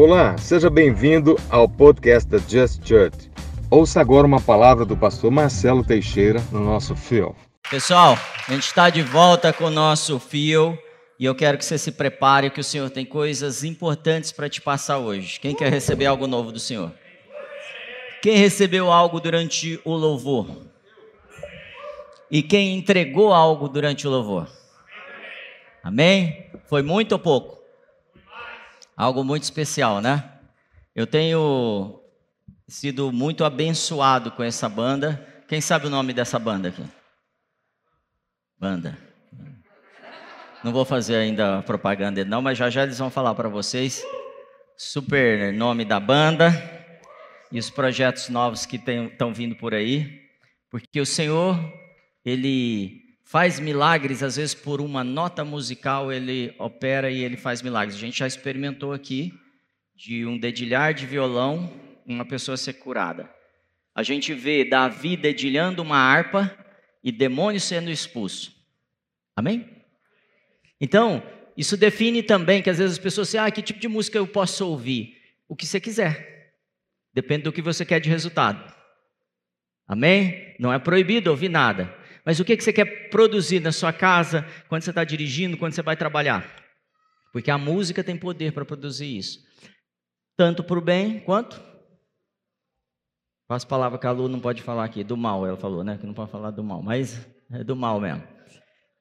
Olá, seja bem-vindo ao podcast da Just Church. Ouça agora uma palavra do pastor Marcelo Teixeira no nosso fio. Pessoal, a gente está de volta com o nosso fio e eu quero que você se prepare que o Senhor tem coisas importantes para te passar hoje. Quem quer receber algo novo do Senhor? Quem recebeu algo durante o louvor? E quem entregou algo durante o louvor? Amém? Foi muito ou pouco? Algo muito especial, né? Eu tenho sido muito abençoado com essa banda. Quem sabe o nome dessa banda aqui? Banda. Não vou fazer ainda propaganda não, mas já já eles vão falar para vocês. Super nome da banda e os projetos novos que estão vindo por aí, porque o Senhor, Ele faz milagres, às vezes por uma nota musical Ele opera e Ele faz milagres. A gente já experimentou aqui de um dedilhar de violão, uma pessoa ser curada. A gente vê Davi dedilhando uma harpa e demônio sendo expulso. Amém? Então, isso define também que às vezes as pessoas dizem, ah, que tipo de música eu posso ouvir? O que você quiser. Depende do que você quer de resultado. Amém? Não é proibido ouvir nada. Mas o que você quer produzir na sua casa, quando você está dirigindo, quando você vai trabalhar? Porque a música tem poder para produzir isso. Tanto para o bem quanto. Qual as palavras que a Lu não pode falar aqui? Do mal, ela falou, né? Que não pode falar do mal, mas é do mal mesmo.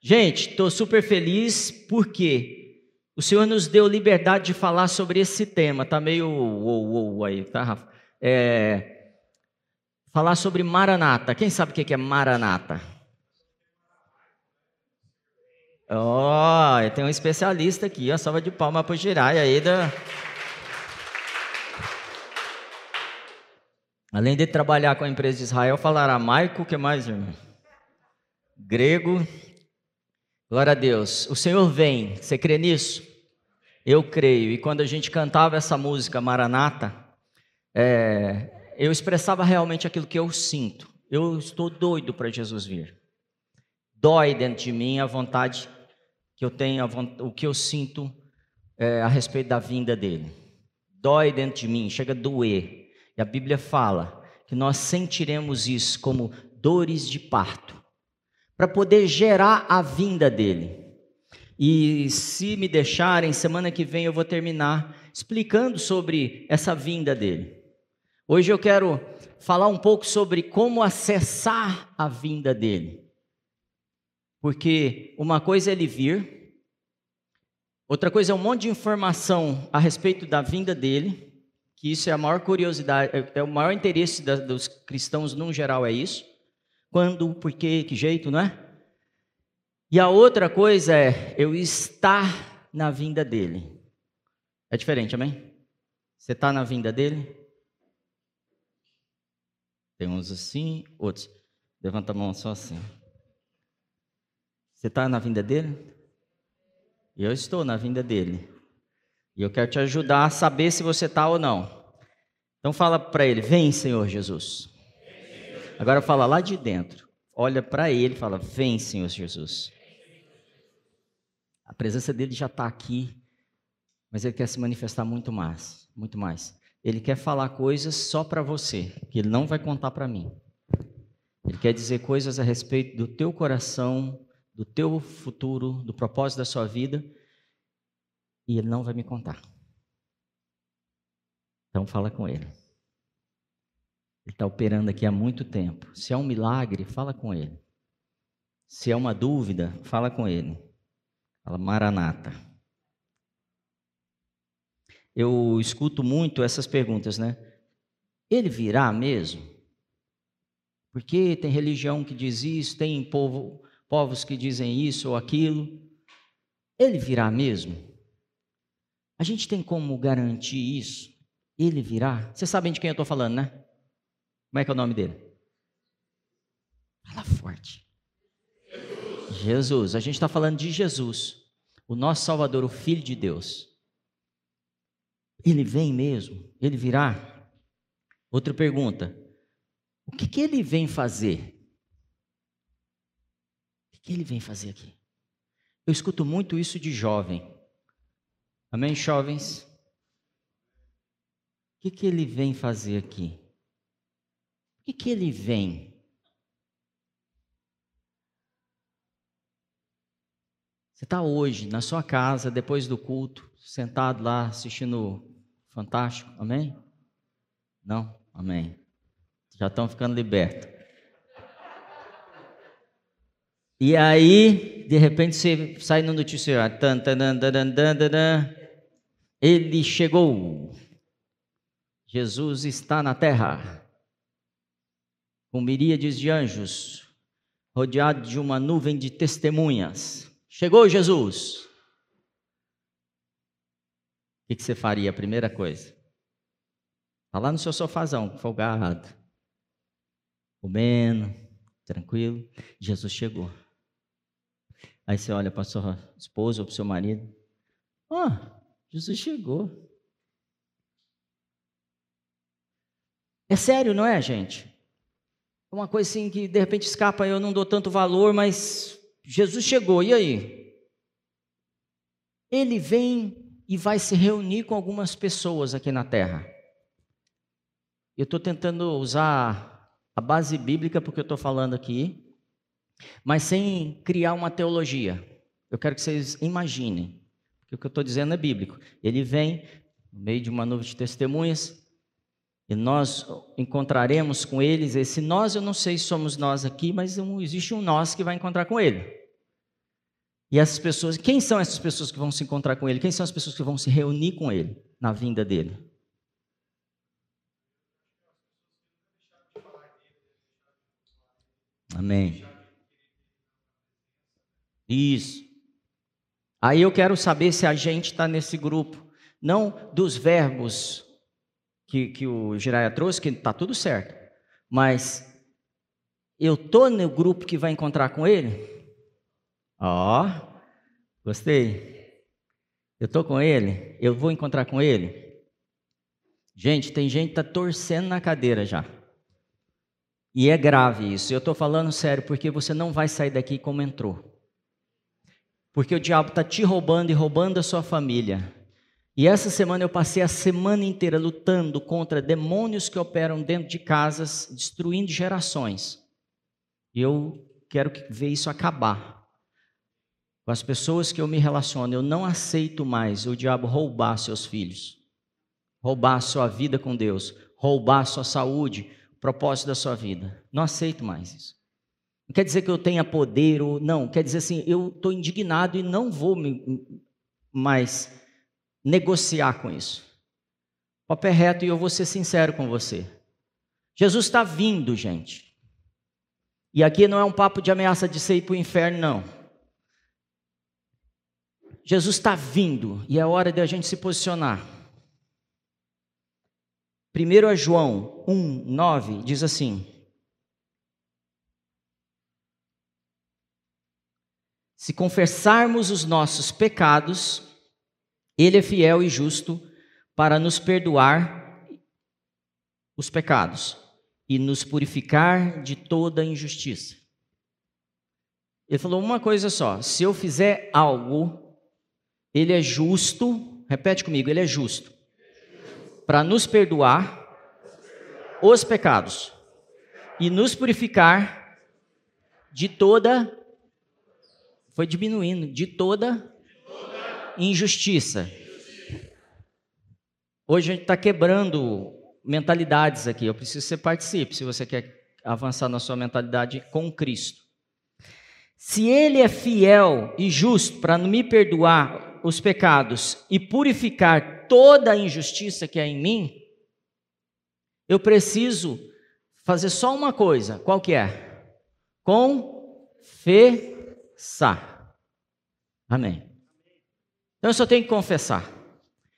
Gente, estou super feliz porque o Senhor nos deu liberdade de falar sobre esse tema. Tá meio uou, uou aí, tá, Rafa? É, falar sobre Maranata. Quem sabe o que é Maranata? Ó, oh, tem um especialista aqui, ó, salva de palma para girar aí da... Além de trabalhar com a empresa de Israel, falar aramaico, o que mais, irmão? Grego. Glória a Deus. O Senhor vem, você crê nisso? Eu creio. E quando a gente cantava essa música Maranata, é, eu expressava realmente aquilo que eu sinto. Eu estou doido para Jesus vir. Dói dentro de mim a vontade que eu tenho, o que eu sinto é, a respeito da vinda dele. Dói dentro de mim, chega a doer. E a Bíblia fala que nós sentiremos isso como dores de parto, para poder gerar a vinda dele. E se me deixarem, semana que vem eu vou terminar explicando sobre essa vinda dele. Hoje eu quero falar um pouco sobre como acessar a vinda dele. Porque uma coisa é ele vir, outra coisa é um monte de informação a respeito da vinda dele, que isso é a maior curiosidade, é, é o maior interesse da, dos cristãos no geral é isso. Quando, por quê, que jeito, não é? E a outra coisa é eu estar na vinda dele. É diferente, amém? Você está na vinda dele? Tem uns assim, outros. Levanta a mão só assim. Você está na vinda dele? Eu estou na vinda dele. E eu quero te ajudar a saber se você está ou não. Então fala para ele: Vem, Senhor Jesus. Agora fala lá de dentro. Olha para ele e fala: Vem, Senhor Jesus. A presença dele já está aqui, mas ele quer se manifestar muito mais, muito mais. Ele quer falar coisas só para você, que ele não vai contar para mim. Ele quer dizer coisas a respeito do teu coração, do teu futuro, do propósito da sua vida, e ele não vai me contar. Então fala com ele. Ele está operando aqui há muito tempo. Se é um milagre, fala com ele. Se é uma dúvida, fala com ele. Fala Maranata eu escuto muito essas perguntas, né? Ele virá mesmo? Porque tem religião que diz isso, tem povo, povos que dizem isso ou aquilo. Ele virá mesmo? A gente tem como garantir isso? Ele virá? Vocês sabem de quem eu estou falando, né? Como é que é o nome dele? Fala forte. Jesus. Jesus. A gente está falando de Jesus, o nosso Salvador, o Filho de Deus. Ele vem mesmo? Ele virá? Outra pergunta: o que, que ele vem fazer? Que ele vem fazer aqui? Eu escuto muito isso de jovem. Amém, jovens? O que, que ele vem fazer aqui? O que, que ele vem? Você está hoje na sua casa, depois do culto, sentado lá assistindo Fantástico, amém? Não? Amém. Já estão ficando libertos. E aí, de repente, você sai no noticiário. Ele chegou. Jesus está na terra. Com miríades de anjos, rodeado de uma nuvem de testemunhas. Chegou Jesus. O que você faria? A primeira coisa. Está lá no seu sofazão, folgado, comendo, tranquilo. Jesus chegou. Aí você olha para sua esposa ou para o seu marido. Ah, Jesus chegou. É sério, não é, gente? É uma coisa assim que de repente escapa, eu não dou tanto valor, mas Jesus chegou, e aí? Ele vem e vai se reunir com algumas pessoas aqui na terra. Eu estou tentando usar a base bíblica porque eu estou falando aqui, mas sem criar uma teologia. Eu quero que vocês imaginem, porque o que eu estou dizendo é bíblico. Ele vem no meio de uma nuvem de testemunhas, e nós encontraremos com eles. Esse nós, eu não sei se somos nós aqui, mas existe um nós que vai encontrar com ele. E essas pessoas, quem são essas pessoas que vão se encontrar com ele? Quem são as pessoas que vão se reunir com ele na vinda dele? Amém. Isso. Aí eu quero saber se a gente está nesse grupo, não dos verbos que, que o Jiraya trouxe, que está tudo certo, mas eu estou no grupo que vai encontrar com ele? Ó, oh, gostei. Eu estou com ele, eu vou encontrar com ele. Gente, tem gente que está torcendo na cadeira já. E é grave isso. Eu estou falando sério porque você não vai sair daqui como entrou. Porque o diabo está te roubando e roubando a sua família. E essa semana eu passei a semana inteira lutando contra demônios que operam dentro de casas, destruindo gerações. E eu quero ver isso acabar com as pessoas que eu me relaciono, eu não aceito mais o diabo roubar seus filhos, roubar sua vida com Deus, roubar sua saúde, o propósito da sua vida. Não aceito mais isso. Não quer dizer que eu tenha poder ou não, quer dizer assim, eu estou indignado e não vou mais negociar com isso. O pé reto e eu vou ser sincero com você. Jesus está vindo, gente. E aqui não é um papo de ameaça de ser ir para o inferno, não. Jesus está vindo e é hora de a gente se posicionar. 1 João 1, 9 diz assim: Se confessarmos os nossos pecados, Ele é fiel e justo para nos perdoar os pecados e nos purificar de toda injustiça. Ele falou uma coisa só: se eu fizer algo ele é justo, repete comigo, ele é justo, para nos perdoar os pecados e nos purificar de toda, foi diminuindo, de toda injustiça. Hoje a gente está quebrando mentalidades aqui. Eu preciso que você participe, se você quer avançar na sua mentalidade com Cristo. Se Ele é fiel e justo para me perdoar os pecados e purificar toda a injustiça que há em mim, eu preciso fazer só uma coisa, qual que é? Confessar. Amém. Então eu só tenho que confessar.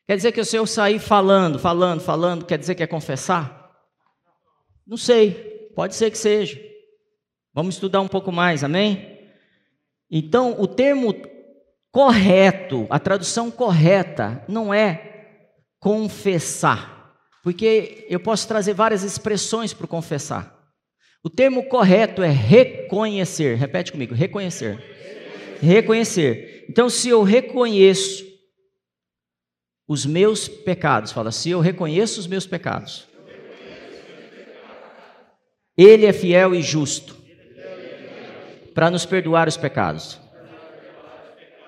Quer dizer que se eu sair falando, falando, falando, quer dizer que é confessar? Não sei, pode ser que seja. Vamos estudar um pouco mais, amém? Então, o termo correto, a tradução correta não é confessar, porque eu posso trazer várias expressões para confessar. O termo correto é reconhecer. Repete comigo: reconhecer. Reconhecer. Então, se eu reconheço os meus pecados. Fala, se eu reconheço os meus pecados, Ele é fiel e justo para nos perdoar os pecados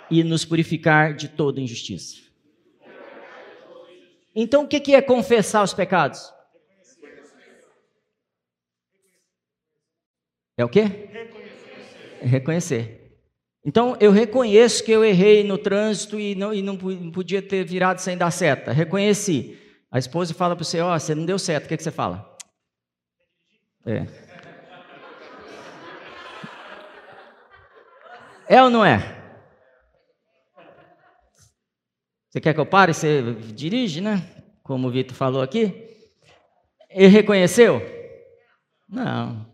e nos purificar de toda injustiça. Então, o que é confessar os pecados? É o quê? Reconhecer. Reconhecer. Então, eu reconheço que eu errei no trânsito e não, e não podia ter virado sem dar seta. Reconheci. A esposa fala para você: Ó, oh, você não deu certo. O que, que você fala? É. É ou não é? Você quer que eu pare? Você dirige, né? Como o Vitor falou aqui. Ele reconheceu? Não.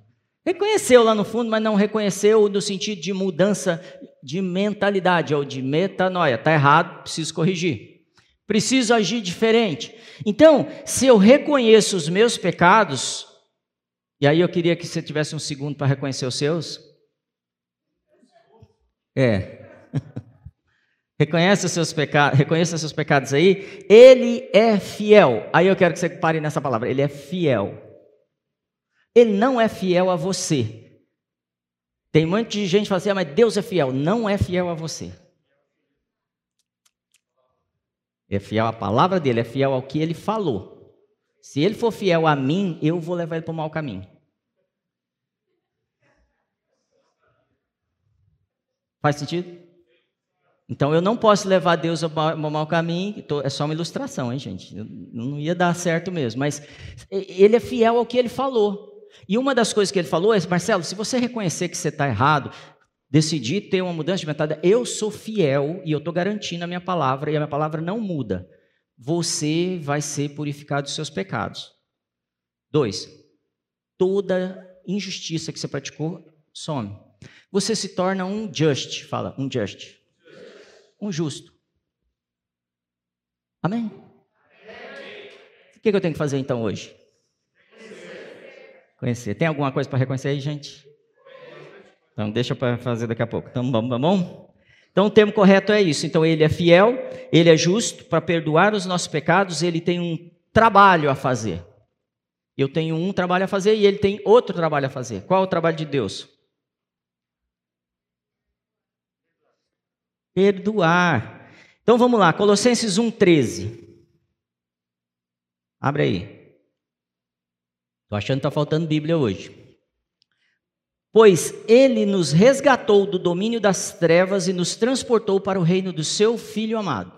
Reconheceu lá no fundo, mas não reconheceu no sentido de mudança de mentalidade ou de metanoia. Está errado, preciso corrigir. Preciso agir diferente. Então, se eu reconheço os meus pecados, e aí eu queria que você tivesse um segundo para reconhecer os seus. É. Reconhece os seus pecados, reconheça os seus pecados aí. Ele é fiel. Aí eu quero que você pare nessa palavra. Ele é fiel. Ele não é fiel a você. Tem um monte de gente que fala assim, ah, mas Deus é fiel. Não é fiel a você. É fiel à palavra dele, é fiel ao que ele falou. Se ele for fiel a mim, eu vou levar ele para o mau caminho. Faz sentido? Então eu não posso levar Deus ao mau caminho, é só uma ilustração, hein, gente? Não ia dar certo mesmo, mas ele é fiel ao que ele falou. E uma das coisas que ele falou é: Marcelo, se você reconhecer que você está errado, decidir ter uma mudança de mentalidade, eu sou fiel e eu estou garantindo a minha palavra, e a minha palavra não muda. Você vai ser purificado dos seus pecados. Dois, toda injustiça que você praticou some. Você se torna um just, fala, um just. Um justo. Amém? O que eu tenho que fazer então hoje? Conhecer. Tem alguma coisa para reconhecer aí, gente? Então, deixa para fazer daqui a pouco. Então, vamos, bom? Então, o termo correto é isso. Então, ele é fiel, ele é justo para perdoar os nossos pecados, ele tem um trabalho a fazer. Eu tenho um trabalho a fazer e ele tem outro trabalho a fazer. Qual é o trabalho de Deus? Perdoar. Então vamos lá, Colossenses 1,13. Abre aí. Estou achando que está faltando Bíblia hoje. Pois ele nos resgatou do domínio das trevas e nos transportou para o reino do seu Filho amado.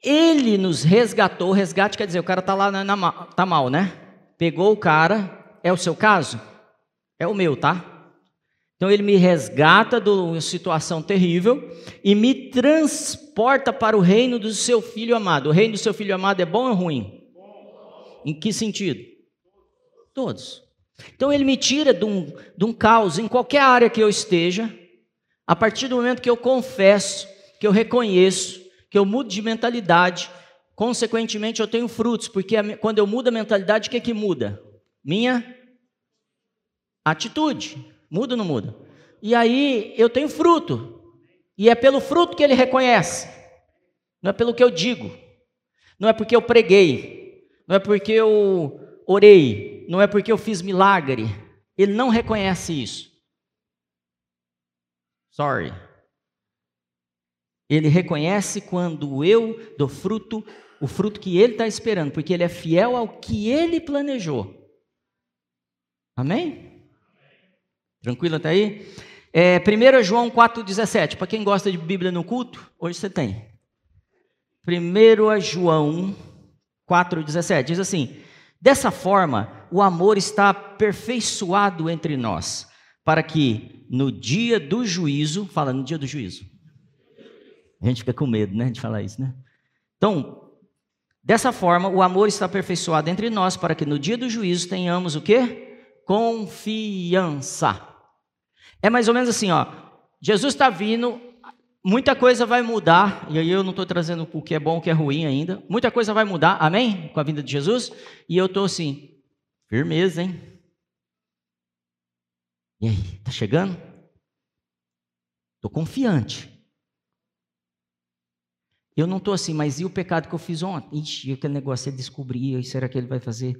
Ele nos resgatou, resgate quer dizer, o cara está lá, na, na, tá mal, né? Pegou o cara, é o seu caso? É o meu, tá? Então ele me resgata de uma situação terrível e me transporta para o reino do seu filho amado. O reino do seu filho amado é bom ou ruim? Em que sentido? Todos. Então ele me tira de um, de um caos em qualquer área que eu esteja, a partir do momento que eu confesso, que eu reconheço, que eu mudo de mentalidade, consequentemente eu tenho frutos, porque quando eu mudo a mentalidade, o que é que muda? Minha atitude. Muda ou não muda? E aí eu tenho fruto. E é pelo fruto que ele reconhece. Não é pelo que eu digo. Não é porque eu preguei não é porque eu orei, não é porque eu fiz milagre. Ele não reconhece isso. Sorry. Ele reconhece quando eu dou fruto, o fruto que ele está esperando, porque ele é fiel ao que ele planejou. Amém? Tranquilo até aí? É, 1 João 4,17. Para quem gosta de Bíblia no culto, hoje você tem. 1 João 4,17 diz assim: Dessa forma, o amor está aperfeiçoado entre nós, para que no dia do juízo, fala no dia do juízo. A gente fica com medo, né, de falar isso, né? Então, dessa forma, o amor está aperfeiçoado entre nós, para que no dia do juízo tenhamos o quê? Confiança. É mais ou menos assim, ó. Jesus está vindo, Muita coisa vai mudar, e aí eu não estou trazendo o que é bom, o que é ruim ainda. Muita coisa vai mudar, amém? Com a vinda de Jesus. E eu estou assim, firmeza, hein? E aí, tá chegando? Estou confiante. Eu não estou assim, mas e o pecado que eu fiz ontem? Ixi, aquele negócio ele descobria, será que ele vai fazer?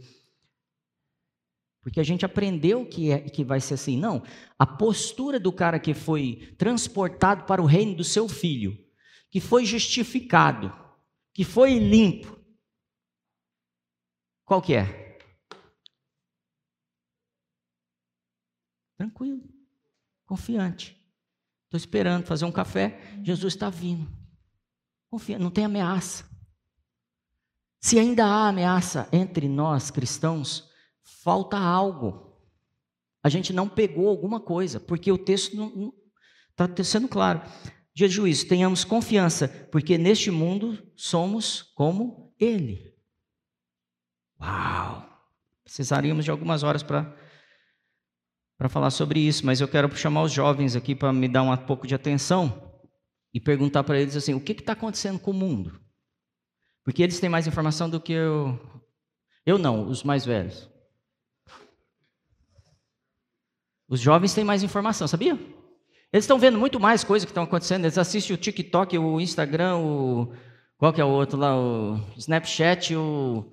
Porque a gente aprendeu que, é, que vai ser assim. Não, a postura do cara que foi transportado para o reino do seu filho, que foi justificado, que foi limpo, qual que é? Tranquilo, confiante. Estou esperando fazer um café, Jesus está vindo. Confia, não tem ameaça. Se ainda há ameaça entre nós cristãos, falta algo. A gente não pegou alguma coisa, porque o texto está sendo claro. Dia de juízo, tenhamos confiança, porque neste mundo somos como Ele. Uau! Precisaríamos de algumas horas para para falar sobre isso, mas eu quero chamar os jovens aqui para me dar um pouco de atenção e perguntar para eles assim: o que está acontecendo com o mundo? Porque eles têm mais informação do que eu. Eu não, os mais velhos. Os jovens têm mais informação, sabia? Eles estão vendo muito mais coisas que estão acontecendo. Eles assistem o TikTok, o Instagram, o. Qual que é o outro lá? O Snapchat, o.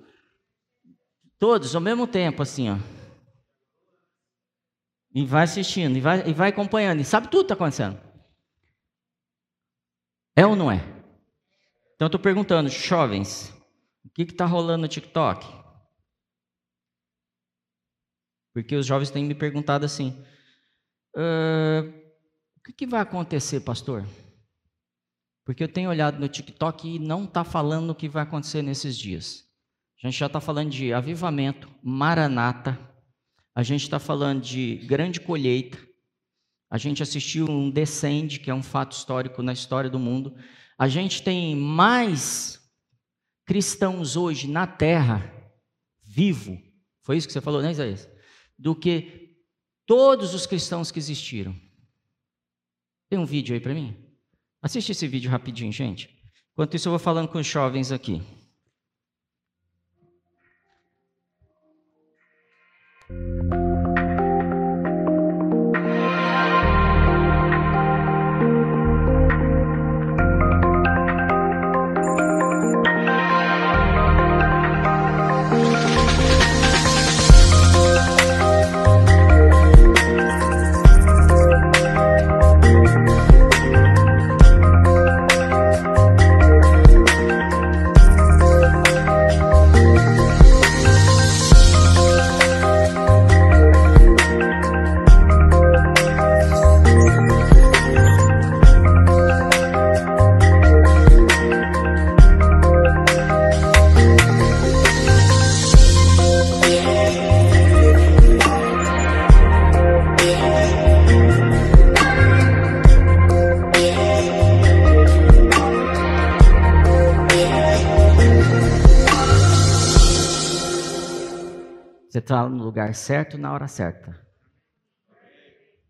Todos ao mesmo tempo, assim, ó. E vai assistindo, e vai, e vai acompanhando, e sabe tudo que está acontecendo. É ou não é? Então eu estou perguntando, jovens, o que está rolando no TikTok? Porque os jovens têm me perguntado assim: uh, o que, que vai acontecer, pastor? Porque eu tenho olhado no TikTok e não está falando o que vai acontecer nesses dias. A gente já está falando de avivamento, maranata, a gente está falando de grande colheita, a gente assistiu um descende, que é um fato histórico na história do mundo. A gente tem mais cristãos hoje na terra, vivo, foi isso que você falou, né, Isaías? Do que todos os cristãos que existiram. Tem um vídeo aí para mim? Assiste esse vídeo rapidinho, gente. Enquanto isso, eu vou falando com os jovens aqui. Está no lugar certo na hora certa.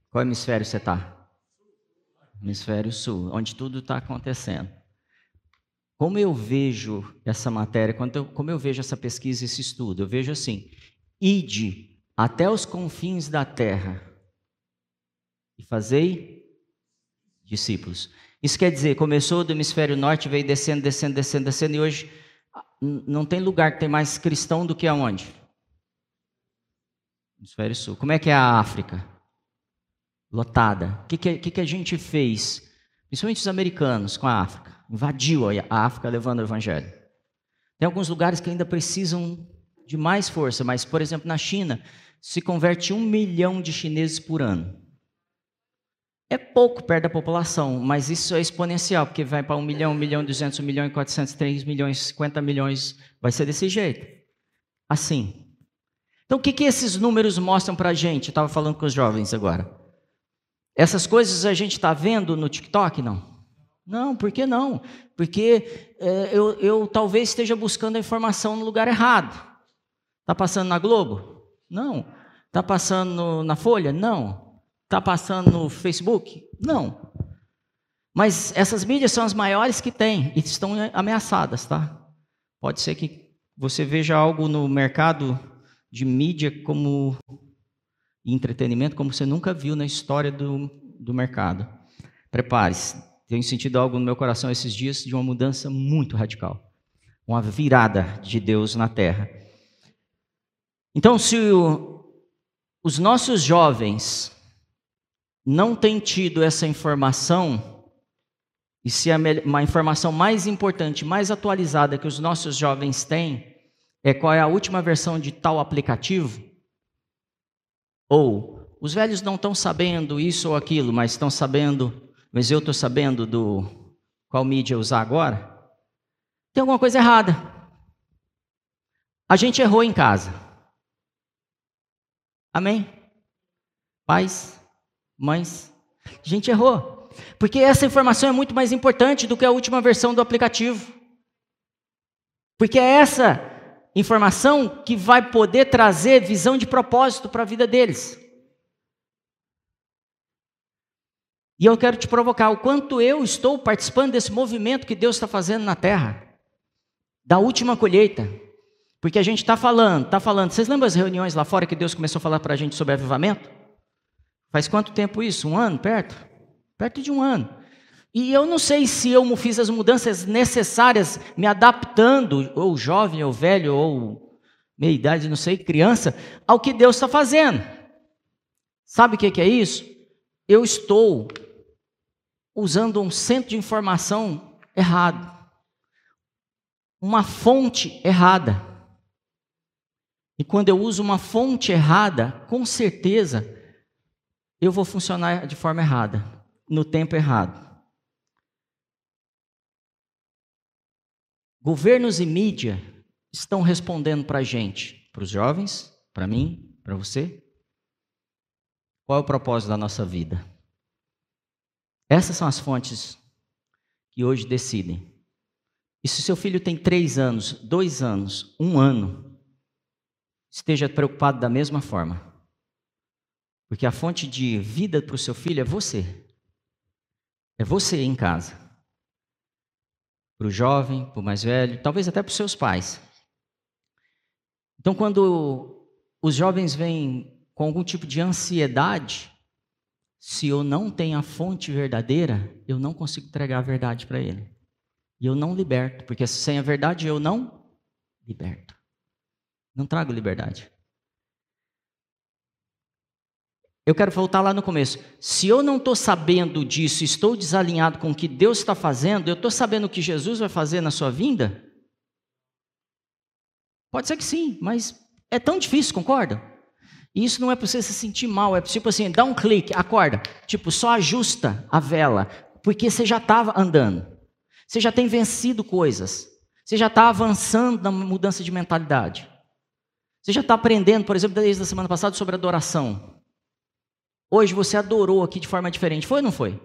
Qual hemisfério você está? Hemisfério sul, onde tudo está acontecendo. Como eu vejo essa matéria, como eu vejo essa pesquisa, esse estudo, eu vejo assim: ide até os confins da terra e fazei discípulos. Isso quer dizer, começou do hemisfério norte, veio descendo, descendo, descendo, descendo, e hoje não tem lugar que tem mais cristão do que aonde? Hemisfério Sul. Como é que é a África? Lotada. O que, que, que a gente fez? Principalmente os americanos com a África. Invadiu a África levando o evangelho. Tem alguns lugares que ainda precisam de mais força, mas, por exemplo, na China, se converte um milhão de chineses por ano. É pouco perto da população, mas isso é exponencial, porque vai para um milhão, um milhão, duzentos, um milhão e quatrocentos, três milhões, cinquenta milhões, vai ser desse jeito. Assim. Então, o que, que esses números mostram para a gente? Estava falando com os jovens agora. Essas coisas a gente está vendo no TikTok? Não. Não, por que não? Porque é, eu, eu talvez esteja buscando a informação no lugar errado. Está passando na Globo? Não. Está passando na Folha? Não. Está passando no Facebook? Não. Mas essas mídias são as maiores que tem e estão ameaçadas, tá? Pode ser que você veja algo no mercado de mídia como entretenimento como você nunca viu na história do, do mercado. Prepare-se. tenho sentido algo no meu coração esses dias de uma mudança muito radical. Uma virada de Deus na terra. Então, se o, os nossos jovens não têm tido essa informação, e se a, uma informação mais importante, mais atualizada que os nossos jovens têm, é qual é a última versão de tal aplicativo, ou os velhos não estão sabendo isso ou aquilo, mas estão sabendo, mas eu estou sabendo do qual mídia usar agora, tem alguma coisa errada. A gente errou em casa. Amém? Pais, mães, a gente errou. Porque essa informação é muito mais importante do que a última versão do aplicativo. Porque é essa informação que vai poder trazer visão de propósito para a vida deles. E eu quero te provocar o quanto eu estou participando desse movimento que Deus está fazendo na terra, da última colheita. Porque a gente está falando, está falando. Vocês lembram as reuniões lá fora que Deus começou a falar para a gente sobre avivamento? Faz quanto tempo isso? Um ano? Perto? Perto de um ano. E eu não sei se eu fiz as mudanças necessárias, me adaptando, ou jovem, ou velho, ou meia idade, não sei, criança, ao que Deus está fazendo. Sabe o que é isso? Eu estou usando um centro de informação errado, uma fonte errada. E quando eu uso uma fonte errada, com certeza eu vou funcionar de forma errada, no tempo errado. Governos e mídia estão respondendo para a gente, para os jovens, para mim, para você. Qual é o propósito da nossa vida? Essas são as fontes que hoje decidem. E se seu filho tem três anos, dois anos, um ano, esteja preocupado da mesma forma. Porque a fonte de vida para o seu filho é você. É você em casa. Para o jovem, para o mais velho, talvez até para os seus pais. Então, quando os jovens vêm com algum tipo de ansiedade, se eu não tenho a fonte verdadeira, eu não consigo entregar a verdade para ele. E eu não liberto, porque sem a verdade eu não liberto. Não trago liberdade. Eu quero voltar lá no começo. Se eu não estou sabendo disso, estou desalinhado com o que Deus está fazendo, eu estou sabendo o que Jesus vai fazer na sua vinda? Pode ser que sim, mas é tão difícil, concorda? E isso não é para você se sentir mal, é tipo assim, dá um clique, acorda, tipo, só ajusta a vela, porque você já estava andando. Você já tem vencido coisas. Você já está avançando na mudança de mentalidade. Você já está aprendendo, por exemplo, desde a semana passada sobre adoração. Hoje você adorou aqui de forma diferente. Foi ou não foi?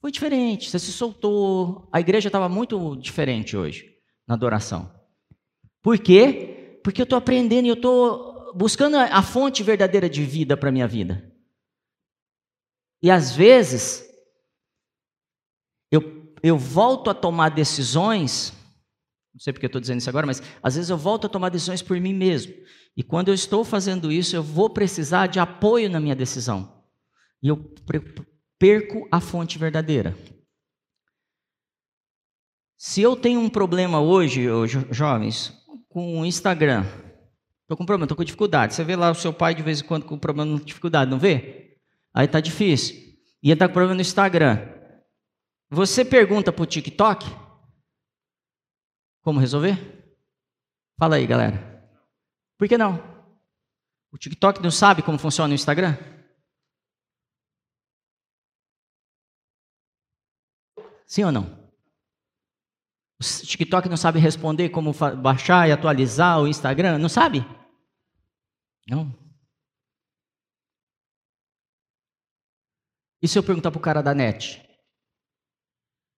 Foi diferente. Você se soltou. A igreja estava muito diferente hoje na adoração. Por quê? Porque eu estou aprendendo e eu estou buscando a fonte verdadeira de vida para a minha vida. E às vezes, eu, eu volto a tomar decisões, não sei porque eu estou dizendo isso agora, mas às vezes eu volto a tomar decisões por mim mesmo. E quando eu estou fazendo isso, eu vou precisar de apoio na minha decisão. E eu perco a fonte verdadeira. Se eu tenho um problema hoje, jovens, com o Instagram, Estou com problema, estou com dificuldade. Você vê lá o seu pai de vez em quando com problema, dificuldade, não vê? Aí está difícil. E ele está com problema no Instagram. Você pergunta para o TikTok como resolver? Fala aí, galera. Por que não? O TikTok não sabe como funciona o Instagram? Sim ou não? O TikTok não sabe responder como baixar e atualizar o Instagram? Não sabe? Não. E se eu perguntar para o cara da net?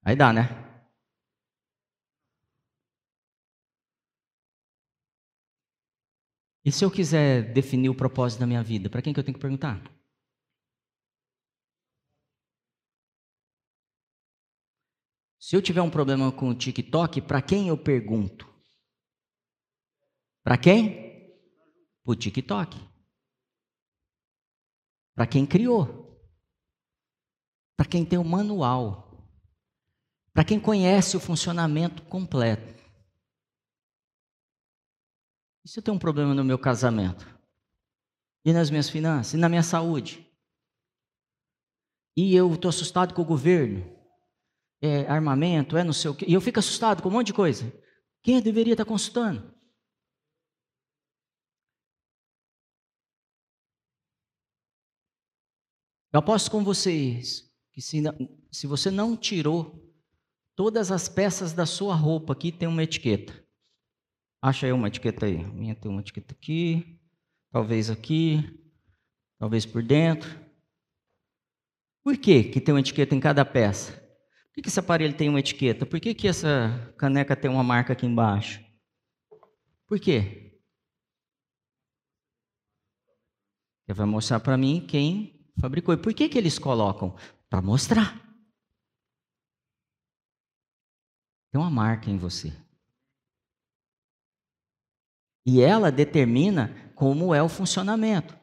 Aí dá, né? E se eu quiser definir o propósito da minha vida, para quem que eu tenho que perguntar? Se eu tiver um problema com o TikTok, para quem eu pergunto? Para quem? Para o TikTok. Para quem criou. Para quem tem o manual. Para quem conhece o funcionamento completo. E se eu tenho um problema no meu casamento? E nas minhas finanças? E na minha saúde? E eu estou assustado com o governo? É armamento, é não sei o quê. E eu fico assustado com um monte de coisa. Quem eu deveria estar consultando? Eu aposto com vocês que se, se você não tirou todas as peças da sua roupa, aqui tem uma etiqueta. Acha aí uma etiqueta aí. Minha tem uma etiqueta aqui, talvez aqui, talvez por dentro. Por que, que tem uma etiqueta em cada peça? Por que, que esse aparelho tem uma etiqueta? Por que, que essa caneca tem uma marca aqui embaixo? Por quê? Ele vai mostrar para mim quem fabricou. E por que, que eles colocam? Para mostrar. Tem uma marca em você. E ela determina como é o funcionamento.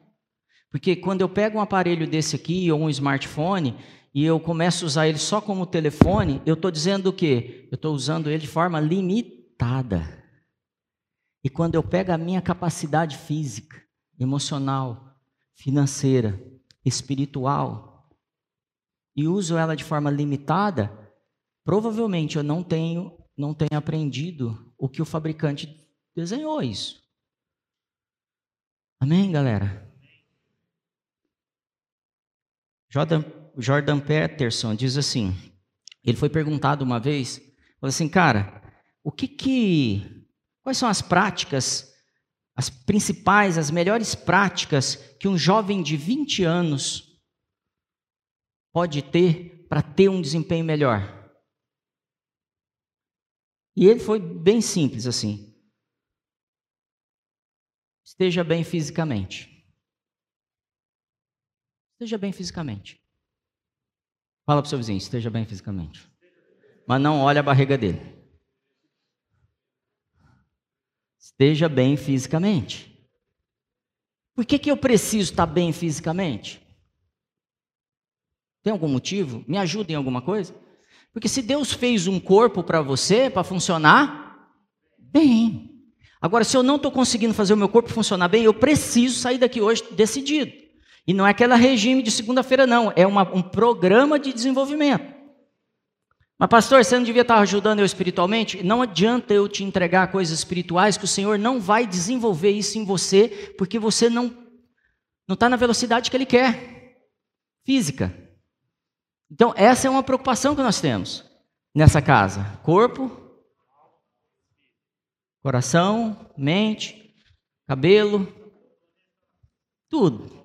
Porque quando eu pego um aparelho desse aqui, ou um smartphone, e eu começo a usar ele só como telefone, eu estou dizendo o quê? Eu estou usando ele de forma limitada. E quando eu pego a minha capacidade física, emocional, financeira, espiritual, e uso ela de forma limitada, provavelmente eu não tenho, não tenho aprendido o que o fabricante desenhou isso. Amém, galera? Jordan, Jordan Peterson diz assim: ele foi perguntado uma vez, falou assim, cara, o que que, quais são as práticas, as principais, as melhores práticas que um jovem de 20 anos pode ter para ter um desempenho melhor? E ele foi bem simples assim. Esteja bem fisicamente. Esteja bem fisicamente. Fala para o seu vizinho, esteja bem fisicamente. Mas não olhe a barriga dele. Esteja bem fisicamente. Por que, que eu preciso estar bem fisicamente? Tem algum motivo? Me ajuda em alguma coisa? Porque se Deus fez um corpo para você, para funcionar, bem. Agora, se eu não estou conseguindo fazer o meu corpo funcionar bem, eu preciso sair daqui hoje decidido. E não é aquele regime de segunda-feira, não. É uma, um programa de desenvolvimento. Mas, pastor, você não devia estar ajudando eu espiritualmente? Não adianta eu te entregar coisas espirituais que o Senhor não vai desenvolver isso em você, porque você não não está na velocidade que Ele quer física. Então, essa é uma preocupação que nós temos nessa casa: corpo, Coração, mente, cabelo, tudo.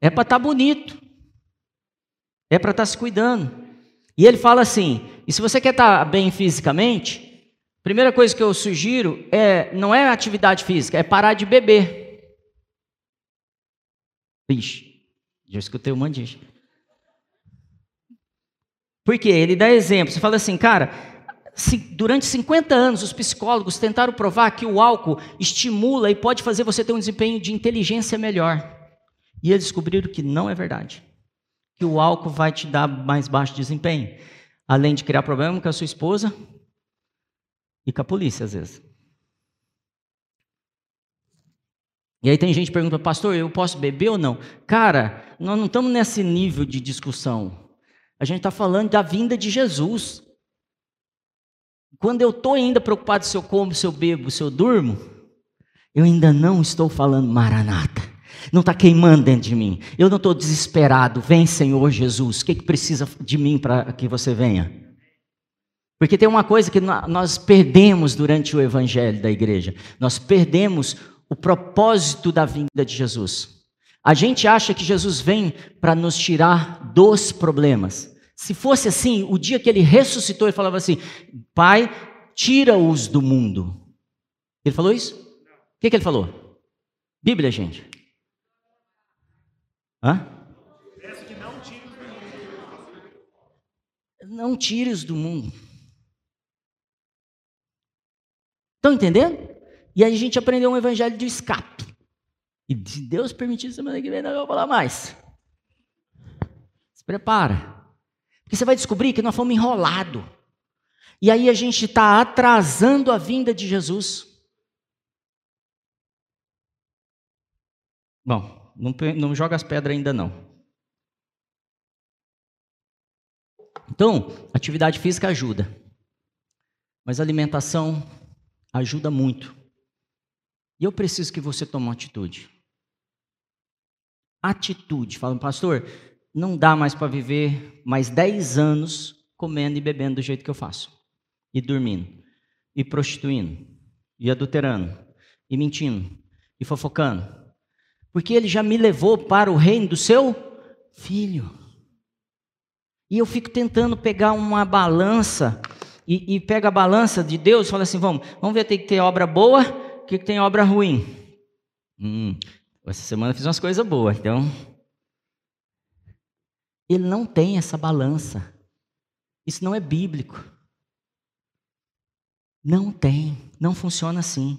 É para estar tá bonito. É para estar tá se cuidando. E ele fala assim: e se você quer estar tá bem fisicamente, primeira coisa que eu sugiro é não é atividade física, é parar de beber. Vixe, já escutei um monte de gente. Porque ele dá exemplo. Você fala assim, cara, durante 50 anos, os psicólogos tentaram provar que o álcool estimula e pode fazer você ter um desempenho de inteligência melhor. E eles descobriram que não é verdade. Que o álcool vai te dar mais baixo desempenho. Além de criar problema com a sua esposa e com a polícia, às vezes. E aí tem gente que pergunta, pastor, eu posso beber ou não? Cara, nós não estamos nesse nível de discussão. A gente está falando da vinda de Jesus. Quando eu estou ainda preocupado se eu como, se eu bebo, se eu durmo, eu ainda não estou falando maranata. Não está queimando dentro de mim. Eu não estou desesperado. Vem, Senhor Jesus. O que, que precisa de mim para que você venha? Porque tem uma coisa que nós perdemos durante o evangelho da igreja. Nós perdemos o propósito da vinda de Jesus. A gente acha que Jesus vem para nos tirar dos problemas. Se fosse assim, o dia que ele ressuscitou, ele falava assim: Pai, tira-os do mundo. Ele falou isso? O que, que ele falou? Bíblia, gente. Hã? Não tire-os do mundo. Estão entendendo? E aí a gente aprendeu um evangelho de escape. E se Deus permitir, semana que vem não vou falar mais. Se prepara. Porque você vai descobrir que nós fomos enrolados. E aí a gente está atrasando a vinda de Jesus. Bom, não, não joga as pedras ainda não. Então, atividade física ajuda, mas alimentação ajuda muito. E eu preciso que você tome uma atitude. Atitude. Fala, pastor, não dá mais para viver mais 10 anos comendo e bebendo do jeito que eu faço. E dormindo. E prostituindo. E adulterando. E mentindo. E fofocando. Porque ele já me levou para o reino do seu filho. E eu fico tentando pegar uma balança. E, e pega a balança de Deus e fala assim: vamos, vamos ver, tem que ter obra boa, o que, que tem obra ruim. Hum, essa semana eu fiz umas coisas boas, então. Ele não tem essa balança. Isso não é bíblico. Não tem, não funciona assim.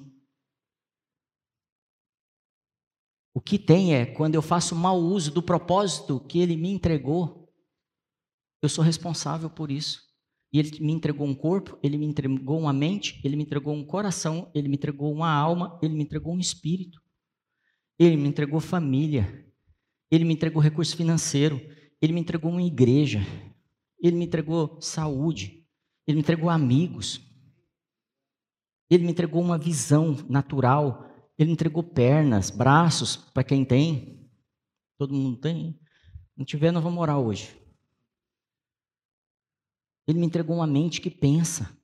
O que tem é quando eu faço mau uso do propósito que ele me entregou, eu sou responsável por isso. E ele me entregou um corpo, ele me entregou uma mente, ele me entregou um coração, ele me entregou uma alma, ele me entregou um espírito. Ele me entregou família. Ele me entregou recurso financeiro. Ele me entregou uma igreja. Ele me entregou saúde. Ele me entregou amigos. Ele me entregou uma visão natural. Ele me entregou pernas, braços, para quem tem. Todo mundo tem. Não tiver, não vamos morar hoje. Ele me entregou uma mente que pensa.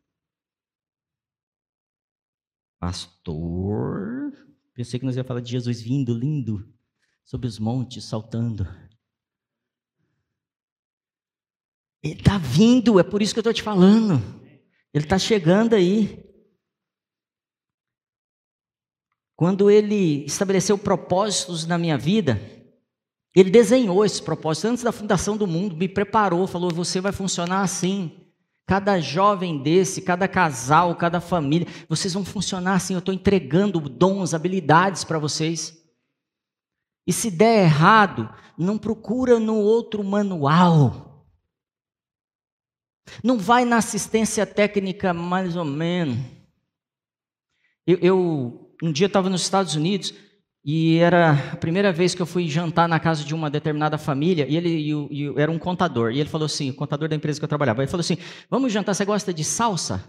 Pastor, pensei que nós ia falar de Jesus vindo, lindo, sobre os montes, saltando. Ele está vindo, é por isso que eu estou te falando. Ele está chegando aí. Quando ele estabeleceu propósitos na minha vida, ele desenhou esses propósitos antes da fundação do mundo, me preparou, falou: você vai funcionar assim. Cada jovem desse, cada casal, cada família, vocês vão funcionar assim. Eu estou entregando dons, habilidades para vocês. E se der errado, não procura no outro manual. Não vai na assistência técnica mais ou menos. Eu, eu um dia estava nos Estados Unidos e era a primeira vez que eu fui jantar na casa de uma determinada família e ele e era um contador e ele falou assim, o contador da empresa que eu trabalhava, ele falou assim, vamos jantar, você gosta de salsa?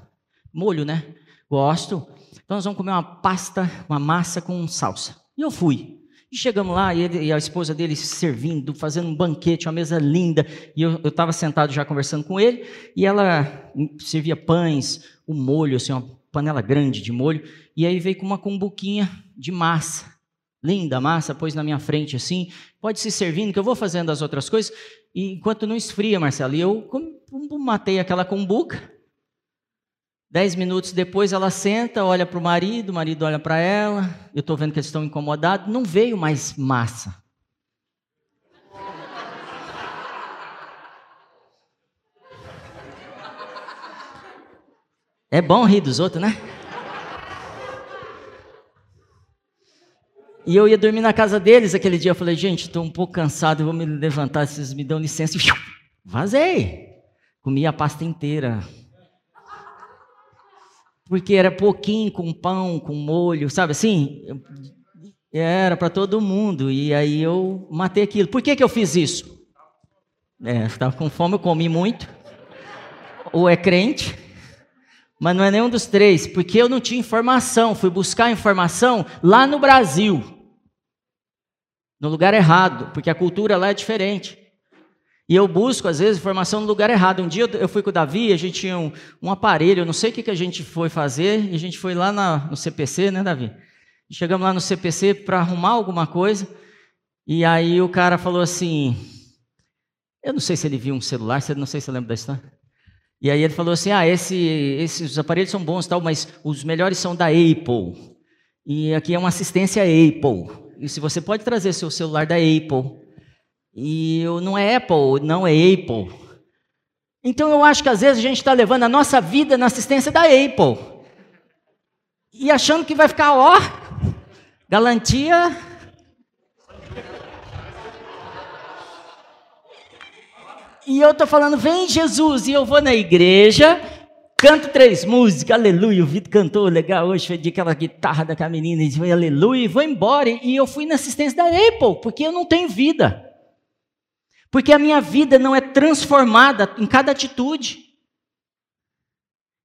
Molho, né? Gosto. Então nós vamos comer uma pasta, uma massa com salsa. E eu fui. E chegamos lá, e, ele, e, a esposa dele servindo, fazendo um banquete, uma mesa linda. E eu estava sentado já conversando com ele, e ela servia pães, o um molho, assim, uma panela grande de molho. E aí veio com uma cumbuquinha de massa. Linda massa, pôs na minha frente assim. Pode se servindo, que eu vou fazendo as outras coisas. E enquanto não esfria, Marcelo, e eu matei aquela cumbuca. Dez minutos depois ela senta, olha para o marido, o marido olha para ela, eu estou vendo que eles estão incomodados, não veio mais massa. É bom rir dos outros, né? E eu ia dormir na casa deles aquele dia. Eu falei, gente, estou um pouco cansado, vou me levantar, vocês me dão licença. Vazei. Comi a pasta inteira porque era pouquinho com pão, com molho, sabe assim? Era para todo mundo, e aí eu matei aquilo. Por que, que eu fiz isso? É, estava com fome, eu comi muito. Ou é crente, mas não é nenhum dos três, porque eu não tinha informação. Fui buscar informação lá no Brasil, no lugar errado, porque a cultura lá é diferente. E eu busco, às vezes, informação no lugar errado. Um dia eu fui com o Davi, a gente tinha um, um aparelho, eu não sei o que, que a gente foi fazer, e a gente foi lá na, no CPC, né, Davi? chegamos lá no CPC para arrumar alguma coisa, e aí o cara falou assim: eu não sei se ele viu um celular, não sei se você lembra da história. E aí ele falou assim: ah, esse, esses aparelhos são bons tal, mas os melhores são da Apple. E aqui é uma assistência Apple. E se você pode trazer seu celular da Apple e não é Apple, não é Apple. Então eu acho que às vezes a gente está levando a nossa vida na assistência da Apple. E achando que vai ficar, ó, galantia. E eu estou falando, vem Jesus, e eu vou na igreja, canto três músicas, aleluia. O Vitor cantou legal hoje, foi de aquela guitarra daquela menina, e foi aleluia, e vou embora. E eu fui na assistência da Apple, porque eu não tenho vida. Porque a minha vida não é transformada em cada atitude.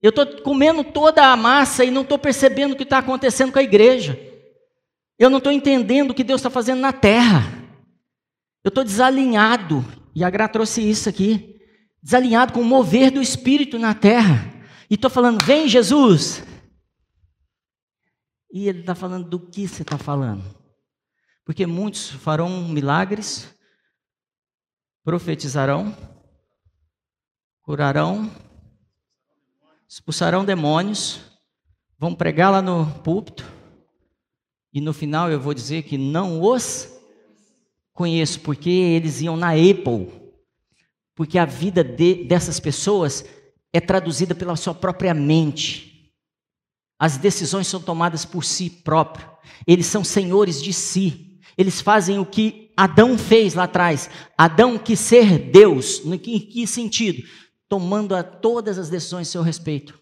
Eu estou comendo toda a massa e não estou percebendo o que está acontecendo com a igreja. Eu não estou entendendo o que Deus está fazendo na terra. Eu estou desalinhado. E a Gra trouxe isso aqui. Desalinhado com o mover do Espírito na terra. E estou falando, vem Jesus. E ele está falando do que você está falando. Porque muitos farão milagres, profetizarão, curarão, expulsarão demônios, vão pregar lá no púlpito, e no final eu vou dizer que não os conheço, porque eles iam na Apple, porque a vida de, dessas pessoas é traduzida pela sua própria mente. As decisões são tomadas por si próprio. Eles são senhores de si. Eles fazem o que Adão fez lá atrás. Adão quis ser Deus. Em que sentido? tomando a todas as decisões a seu respeito.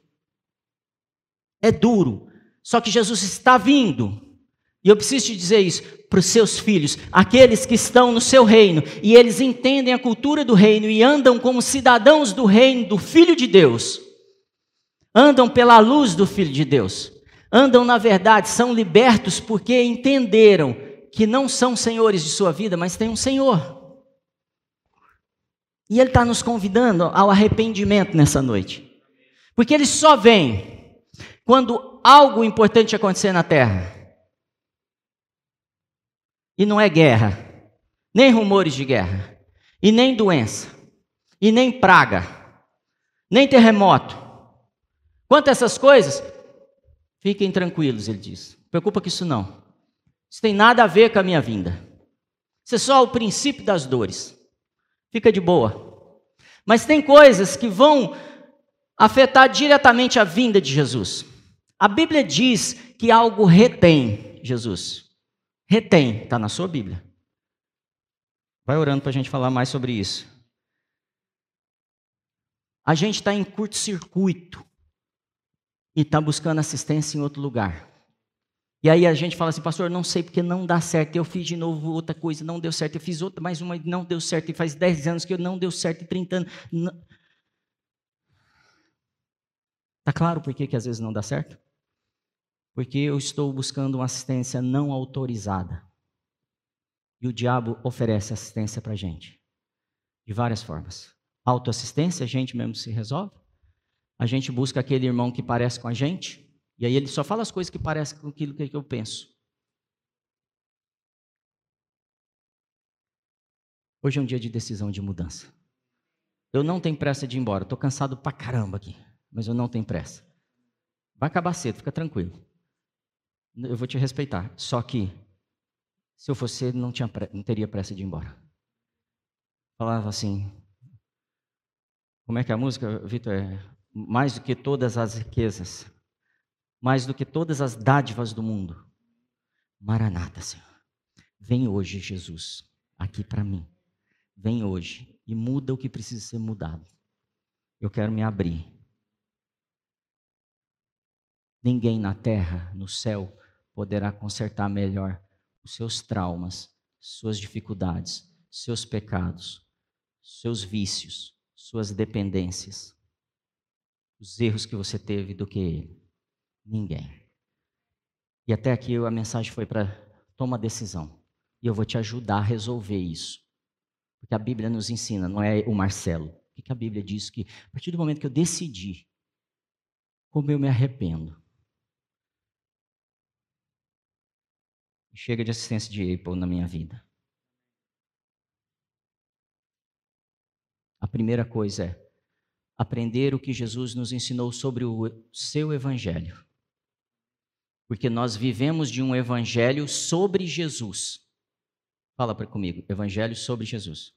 É duro. Só que Jesus está vindo. E eu preciso te dizer isso para os seus filhos, aqueles que estão no seu reino, e eles entendem a cultura do reino e andam como cidadãos do reino do Filho de Deus. Andam pela luz do Filho de Deus. Andam na verdade, são libertos porque entenderam que não são senhores de sua vida, mas têm um Senhor. E Ele está nos convidando ao arrependimento nessa noite. Porque Ele só vem quando algo importante acontecer na terra. E não é guerra, nem rumores de guerra, e nem doença, e nem praga, nem terremoto. Quanto a essas coisas, fiquem tranquilos, ele diz. Preocupa com isso não. Isso tem nada a ver com a minha vinda. Isso é só o princípio das dores. Fica de boa. Mas tem coisas que vão afetar diretamente a vinda de Jesus. A Bíblia diz que algo retém Jesus. Retém, está na sua Bíblia. Vai orando para a gente falar mais sobre isso. A gente está em curto-circuito e está buscando assistência em outro lugar. E aí a gente fala assim, pastor, não sei porque não dá certo. Eu fiz de novo outra coisa, não deu certo. Eu fiz outra, mais uma, não deu certo. E faz 10 anos que eu não deu certo, e 30 anos. Não... Tá claro por que, que às vezes não dá certo? Porque eu estou buscando uma assistência não autorizada. E o diabo oferece assistência para a gente. De várias formas. Autoassistência, a gente mesmo se resolve. A gente busca aquele irmão que parece com a gente. E aí ele só fala as coisas que parecem com aquilo que eu penso. Hoje é um dia de decisão de mudança. Eu não tenho pressa de ir embora. Estou cansado pra caramba aqui. Mas eu não tenho pressa. Vai acabar cedo, fica tranquilo. Eu vou te respeitar. Só que, se eu fosse, não, tinha, não teria pressa de ir embora. Falava assim. Como é que é a música, Vitor? É, mais do que todas as riquezas, mais do que todas as dádivas do mundo. Maranata, Senhor. Vem hoje, Jesus, aqui para mim. Vem hoje e muda o que precisa ser mudado. Eu quero me abrir. Ninguém na terra, no céu, poderá consertar melhor os seus traumas, suas dificuldades, seus pecados, seus vícios, suas dependências, os erros que você teve do que ele. Ninguém. E até aqui a mensagem foi para toma decisão. E eu vou te ajudar a resolver isso. Porque a Bíblia nos ensina, não é o Marcelo. O que a Bíblia diz que a partir do momento que eu decidi, como eu me arrependo. Chega de assistência de Apple na minha vida. A primeira coisa é aprender o que Jesus nos ensinou sobre o seu evangelho porque nós vivemos de um evangelho sobre Jesus. Fala para comigo, evangelho sobre Jesus.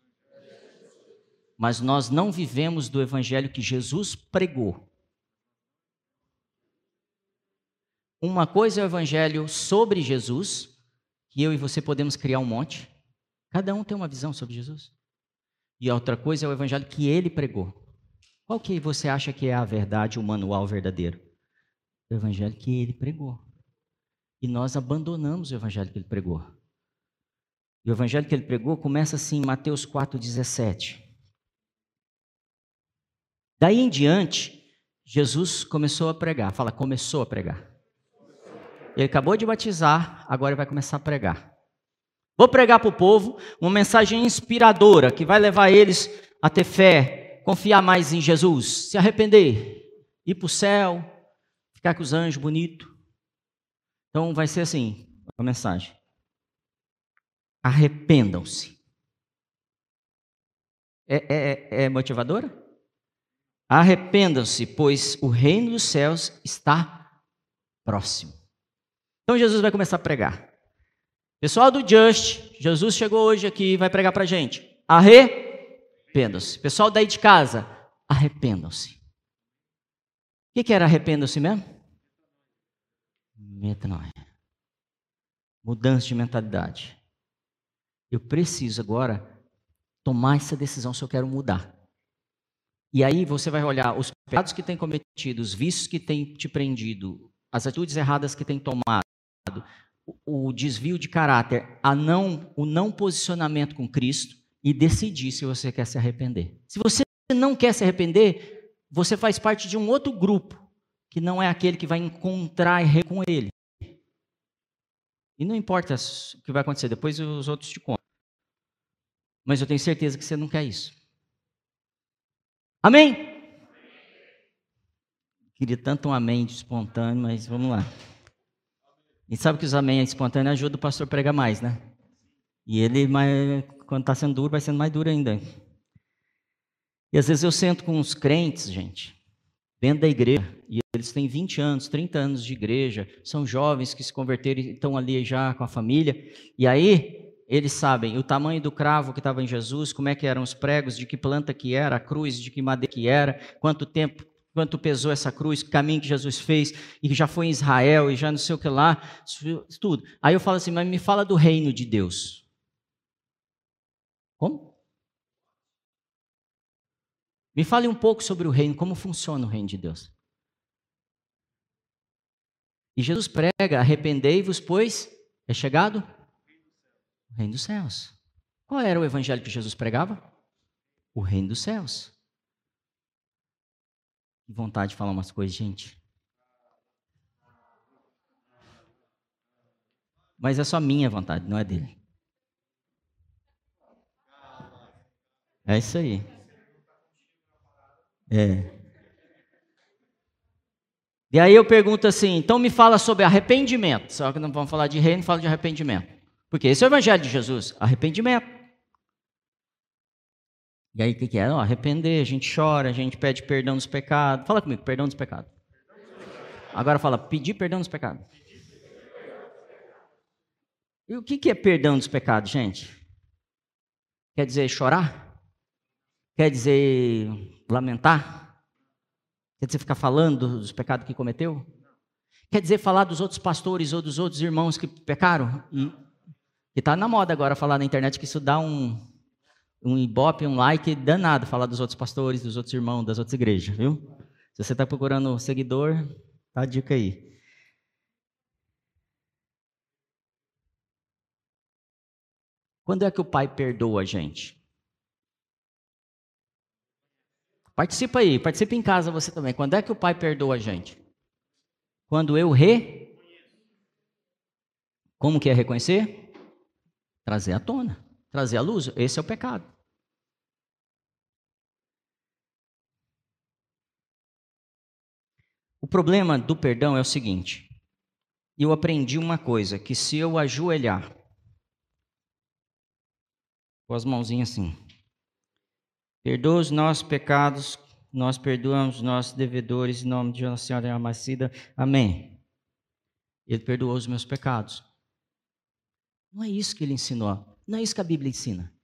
Mas nós não vivemos do evangelho que Jesus pregou. Uma coisa é o evangelho sobre Jesus, que eu e você podemos criar um monte. Cada um tem uma visão sobre Jesus. E outra coisa é o evangelho que ele pregou. Qual que você acha que é a verdade, o manual verdadeiro? O evangelho que ele pregou. E nós abandonamos o evangelho que ele pregou. E o evangelho que ele pregou começa assim em Mateus 4,17. Daí em diante, Jesus começou a pregar. Fala, começou a pregar. Ele acabou de batizar, agora ele vai começar a pregar. Vou pregar para o povo uma mensagem inspiradora que vai levar eles a ter fé, confiar mais em Jesus, se arrepender, ir para o céu, ficar com os anjos bonitos. Então vai ser assim a mensagem. Arrependam-se. É, é, é motivadora? Arrependam-se, pois o reino dos céus está próximo. Então Jesus vai começar a pregar. Pessoal do Just, Jesus chegou hoje aqui e vai pregar para gente. Arrependam-se. Pessoal daí de casa, arrependam-se. O que, que era arrependam-se mesmo? Metanoia. Mudança de mentalidade. Eu preciso agora tomar essa decisão se eu quero mudar. E aí você vai olhar os pecados que tem cometido, os vícios que tem te prendido, as atitudes erradas que tem tomado, o, o desvio de caráter, a não, o não posicionamento com Cristo e decidir se você quer se arrepender. Se você não quer se arrepender, você faz parte de um outro grupo que não é aquele que vai encontrar com ele. E não importa o que vai acontecer, depois os outros te contam. Mas eu tenho certeza que você não quer isso. Amém? Queria tanto um amém espontâneo, mas vamos lá. E sabe que os amém espontâneos ajudam o pastor a pregar mais, né? E ele, quando está sendo duro, vai sendo mais duro ainda. E às vezes eu sento com uns crentes, gente, dentro da igreja, e eles têm 20 anos, 30 anos de igreja, são jovens que se converteram e estão ali já com a família, e aí eles sabem o tamanho do cravo que estava em Jesus, como é que eram os pregos, de que planta que era, a cruz, de que madeira que era, quanto tempo, quanto pesou essa cruz, que caminho que Jesus fez, e já foi em Israel, e já não sei o que lá, tudo. Aí eu falo assim, mas me fala do reino de Deus. Como? Me fale um pouco sobre o reino, como funciona o reino de Deus. E Jesus prega: arrependei-vos, pois é chegado o reino dos céus. Qual era o evangelho que Jesus pregava? O reino dos céus. Que vontade de falar umas coisas, gente. Mas é só minha vontade, não é dele. É isso aí. É. E aí eu pergunto assim, então me fala sobre arrependimento. Só que não vamos falar de reino, fala de arrependimento. Porque esse é o evangelho de Jesus, arrependimento. E aí o que, que é? Não, arrepender, a gente chora, a gente pede perdão dos pecados. Fala comigo, perdão dos pecados. Agora fala, pedir perdão dos pecados. E o que, que é perdão dos pecados, gente? Quer dizer chorar? Quer dizer lamentar? Quer dizer ficar falando dos pecados que cometeu? Quer dizer falar dos outros pastores ou dos outros irmãos que pecaram e e tá na moda agora falar na internet que isso dá um, um ibope, um like danado, falar dos outros pastores, dos outros irmãos, das outras igrejas, viu? Se você está procurando seguidor, tá a dica aí. Quando é que o pai perdoa a gente? Participa aí, participa em casa você também. Quando é que o pai perdoa a gente? Quando eu re. Como que é reconhecer? Trazer à tona, trazer à luz. Esse é o pecado. O problema do perdão é o seguinte: eu aprendi uma coisa, que se eu ajoelhar, com as mãozinhas assim, perdoa os nossos pecados, nós perdoamos os nossos devedores, em nome de Nossa Senhora Amacida, amém. Ele perdoou os meus pecados. Não é isso que ele ensinou. Não é isso que a Bíblia ensina.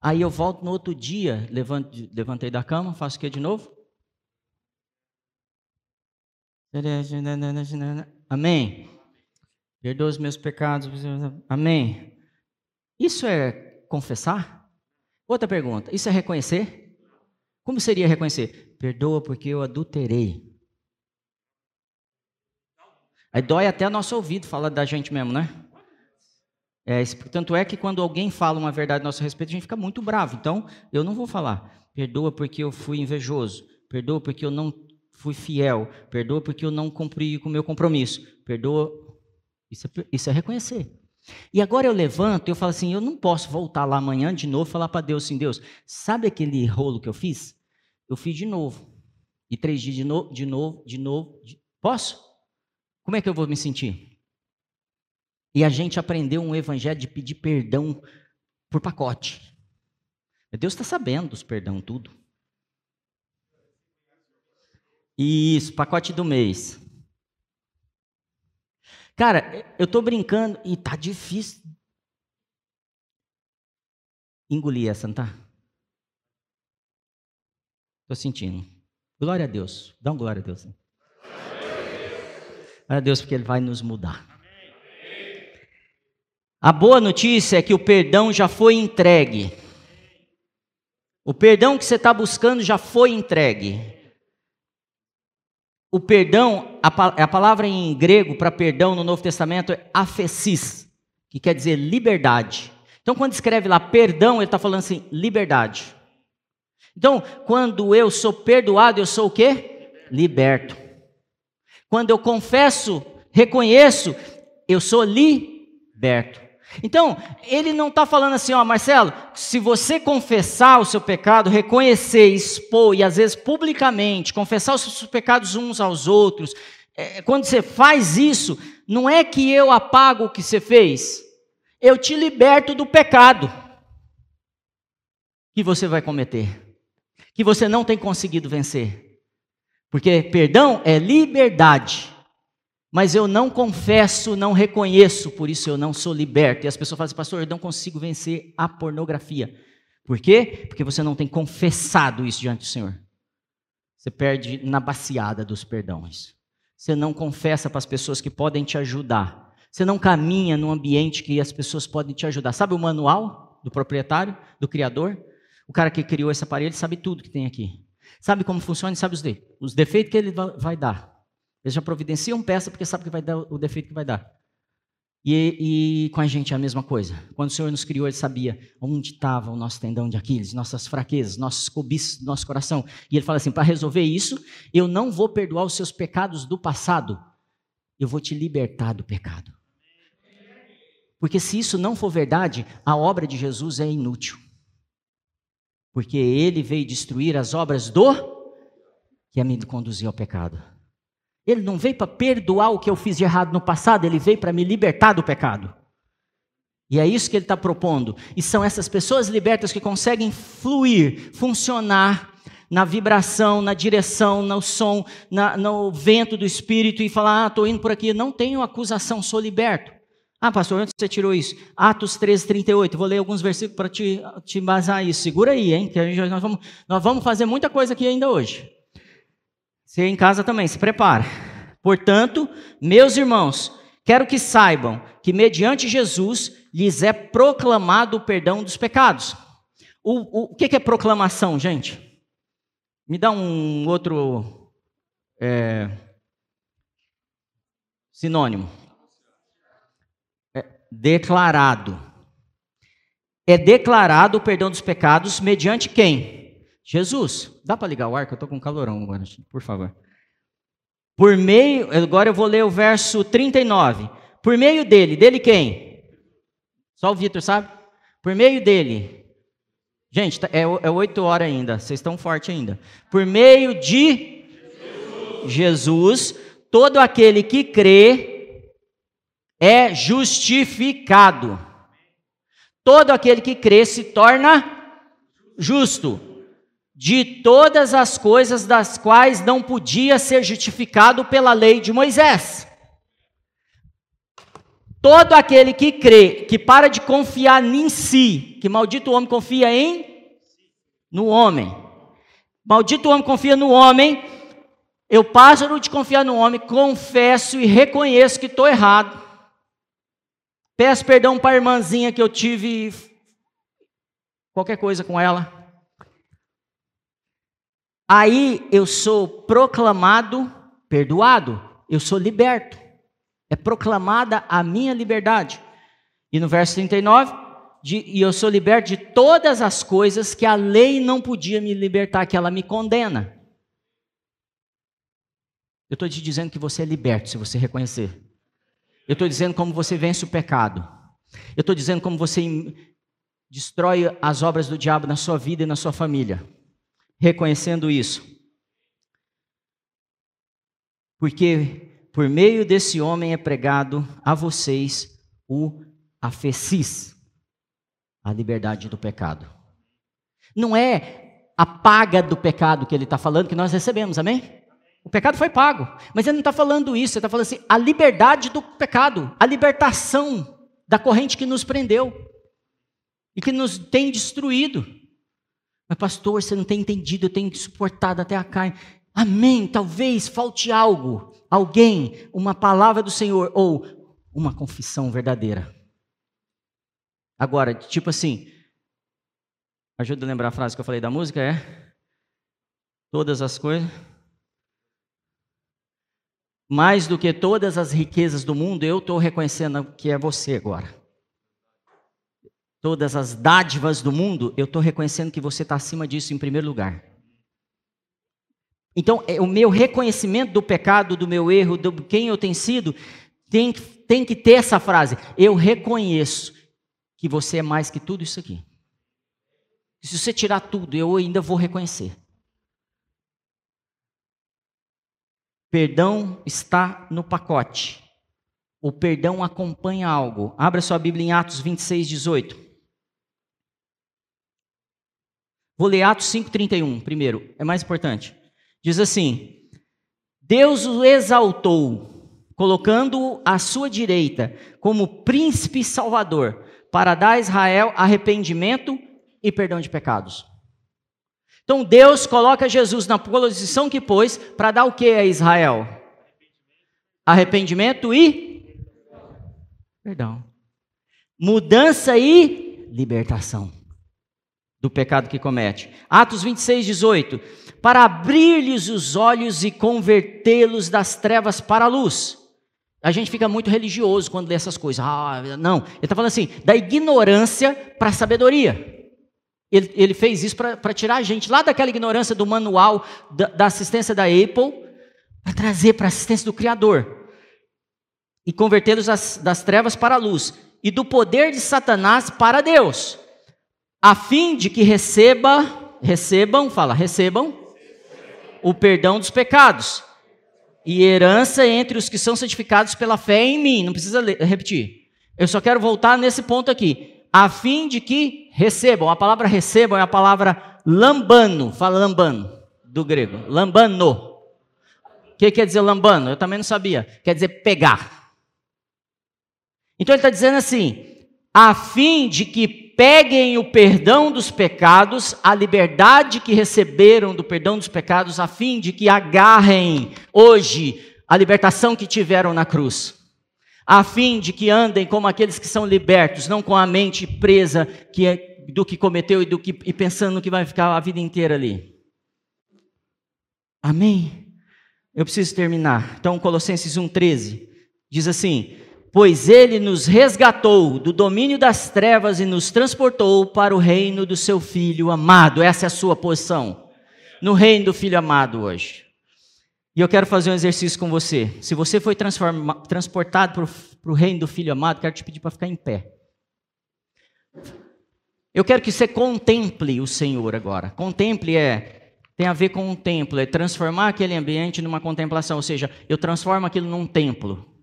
Aí eu volto no outro dia, levantei da cama, faço o que de novo? Amém. Perdoa os meus pecados. Amém. Isso é confessar? Outra pergunta. Isso é reconhecer? Como seria reconhecer? Perdoa porque eu adulterei. Aí dói até nosso ouvido falar da gente mesmo, né? É, tanto é que quando alguém fala uma verdade a nosso respeito, a gente fica muito bravo. Então, eu não vou falar. Perdoa porque eu fui invejoso. Perdoa porque eu não fui fiel. Perdoa porque eu não cumpri com o meu compromisso. Perdoa. Isso é, isso é reconhecer. E agora eu levanto e eu falo assim: eu não posso voltar lá amanhã de novo e falar para Deus assim: Deus, sabe aquele rolo que eu fiz? Eu fiz de novo. E três dias de novo, de novo, de novo. De... Posso? Como é que eu vou me sentir? E a gente aprendeu um evangelho de pedir perdão por pacote. Deus está sabendo dos perdão, tudo. Isso, pacote do mês. Cara, eu estou brincando e tá difícil engolir essa, não tá? Estou sentindo. Glória a Deus. Dá um glória a Deus. Glória a Deus, porque Ele vai nos mudar. A boa notícia é que o perdão já foi entregue. O perdão que você está buscando já foi entregue. O perdão, a, a palavra em grego para perdão no Novo Testamento é afesis, que quer dizer liberdade. Então, quando escreve lá perdão, ele está falando assim, liberdade. Então, quando eu sou perdoado, eu sou o quê? Liberto. Quando eu confesso, reconheço, eu sou liberto. Então, ele não está falando assim, ó, Marcelo, se você confessar o seu pecado, reconhecer, expor, e às vezes publicamente, confessar os seus pecados uns aos outros, é, quando você faz isso, não é que eu apago o que você fez, eu te liberto do pecado que você vai cometer, que você não tem conseguido vencer. Porque perdão é liberdade mas eu não confesso, não reconheço, por isso eu não sou liberto. E as pessoas falam assim, pastor, eu não consigo vencer a pornografia. Por quê? Porque você não tem confessado isso diante do Senhor. Você perde na baciada dos perdões. Você não confessa para as pessoas que podem te ajudar. Você não caminha num ambiente que as pessoas podem te ajudar. Sabe o manual do proprietário, do criador? O cara que criou esse aparelho sabe tudo que tem aqui. Sabe como funciona e sabe os, os defeitos que ele vai dar. Eles já providenciam peça porque sabe que vai dar o defeito que vai dar. E, e, com a gente é a mesma coisa. Quando o Senhor nos criou, Ele sabia onde estava o nosso tendão de Aquiles, nossas fraquezas, nossos cobiços do nosso coração. E Ele fala assim: para resolver isso, eu não vou perdoar os seus pecados do passado, eu vou te libertar do pecado. Porque se isso não for verdade, a obra de Jesus é inútil. Porque Ele veio destruir as obras do que a me conduzir ao pecado. Ele não veio para perdoar o que eu fiz de errado no passado, ele veio para me libertar do pecado. E é isso que ele está propondo. E são essas pessoas libertas que conseguem fluir, funcionar na vibração, na direção, no som, na, no vento do Espírito e falar: Ah, estou indo por aqui. Não tenho acusação, sou liberto. Ah, pastor, onde você tirou isso? Atos 13, 38. Vou ler alguns versículos para te, te embasar isso. Segura aí, hein? Que nós, vamos, nós vamos fazer muita coisa aqui ainda hoje. Você em casa também, se prepara. Portanto, meus irmãos, quero que saibam que mediante Jesus lhes é proclamado o perdão dos pecados. O, o, o que, é proclamação, gente? Me dá um outro é, sinônimo. É, declarado. É declarado o perdão dos pecados mediante quem? Jesus, dá para ligar o ar que eu estou com calorão agora, por favor. Por meio, agora eu vou ler o verso 39. Por meio dele, dele quem? Só o Vitor, sabe? Por meio dele. Gente, tá, é, é 8 horas ainda, vocês estão fortes ainda. Por meio de Jesus. Jesus, todo aquele que crê é justificado. Todo aquele que crê se torna justo de todas as coisas das quais não podia ser justificado pela lei de Moisés. Todo aquele que crê, que para de confiar em si, que maldito homem confia em no homem. Maldito homem confia no homem. Eu passo de confiar no homem, confesso e reconheço que estou errado. Peço perdão para a irmãzinha que eu tive qualquer coisa com ela Aí eu sou proclamado perdoado, eu sou liberto. É proclamada a minha liberdade. E no verso 39, de, e eu sou liberto de todas as coisas que a lei não podia me libertar, que ela me condena. Eu estou te dizendo que você é liberto se você reconhecer. Eu estou dizendo como você vence o pecado. Eu estou dizendo como você destrói as obras do diabo na sua vida e na sua família. Reconhecendo isso. Porque por meio desse homem é pregado a vocês o afecis, a liberdade do pecado. Não é a paga do pecado que ele está falando que nós recebemos, amém? O pecado foi pago. Mas ele não está falando isso, ele está falando assim: a liberdade do pecado, a libertação da corrente que nos prendeu e que nos tem destruído. Mas, pastor, você não tem entendido, eu tenho suportado até a carne. Amém. Talvez falte algo, alguém, uma palavra do Senhor ou uma confissão verdadeira. Agora, tipo assim, ajuda a lembrar a frase que eu falei da música: é todas as coisas mais do que todas as riquezas do mundo, eu estou reconhecendo que é você agora. Todas as dádivas do mundo, eu estou reconhecendo que você está acima disso em primeiro lugar. Então, é, o meu reconhecimento do pecado, do meu erro, de quem eu tenho sido, tem, tem que ter essa frase: eu reconheço que você é mais que tudo isso aqui. Se você tirar tudo, eu ainda vou reconhecer. Perdão está no pacote. O perdão acompanha algo. Abra sua Bíblia em Atos 26, 18. Vou ler Atos 5,31 primeiro, é mais importante. Diz assim: Deus o exaltou, colocando-o à sua direita como príncipe salvador, para dar a Israel arrependimento e perdão de pecados. Então Deus coloca Jesus na posição que pôs para dar o que a Israel? Arrependimento e perdão. Mudança e libertação do pecado que comete. Atos 26, 18. Para abrir-lhes os olhos e convertê-los das trevas para a luz. A gente fica muito religioso quando lê essas coisas. Ah, não. Ele está falando assim: da ignorância para a sabedoria. Ele, ele fez isso para tirar a gente lá daquela ignorância do manual da, da assistência da Apple, para trazer para a assistência do Criador e convertê-los das trevas para a luz e do poder de Satanás para Deus, a fim de que receba, recebam, fala, recebam o perdão dos pecados e herança entre os que são santificados pela fé em mim. Não precisa repetir. Eu só quero voltar nesse ponto aqui a fim de que recebam. A palavra recebam é a palavra lambano, fala lambano, do grego. Lambano. O que quer dizer lambano? Eu também não sabia. Quer dizer pegar. Então ele está dizendo assim: a fim de que peguem o perdão dos pecados, a liberdade que receberam do perdão dos pecados, a fim de que agarrem hoje a libertação que tiveram na cruz a fim de que andem como aqueles que são libertos, não com a mente presa que é, do que cometeu e, do que, e pensando no que vai ficar a vida inteira ali. Amém? Eu preciso terminar. Então, Colossenses 1,13 diz assim: Pois ele nos resgatou do domínio das trevas e nos transportou para o reino do seu Filho amado. Essa é a sua posição. No reino do Filho amado hoje. E eu quero fazer um exercício com você. Se você foi transportado para o reino do Filho amado, quero te pedir para ficar em pé. Eu quero que você contemple o Senhor agora. Contemple é tem a ver com um templo, é transformar aquele ambiente numa contemplação, ou seja, eu transformo aquilo num templo.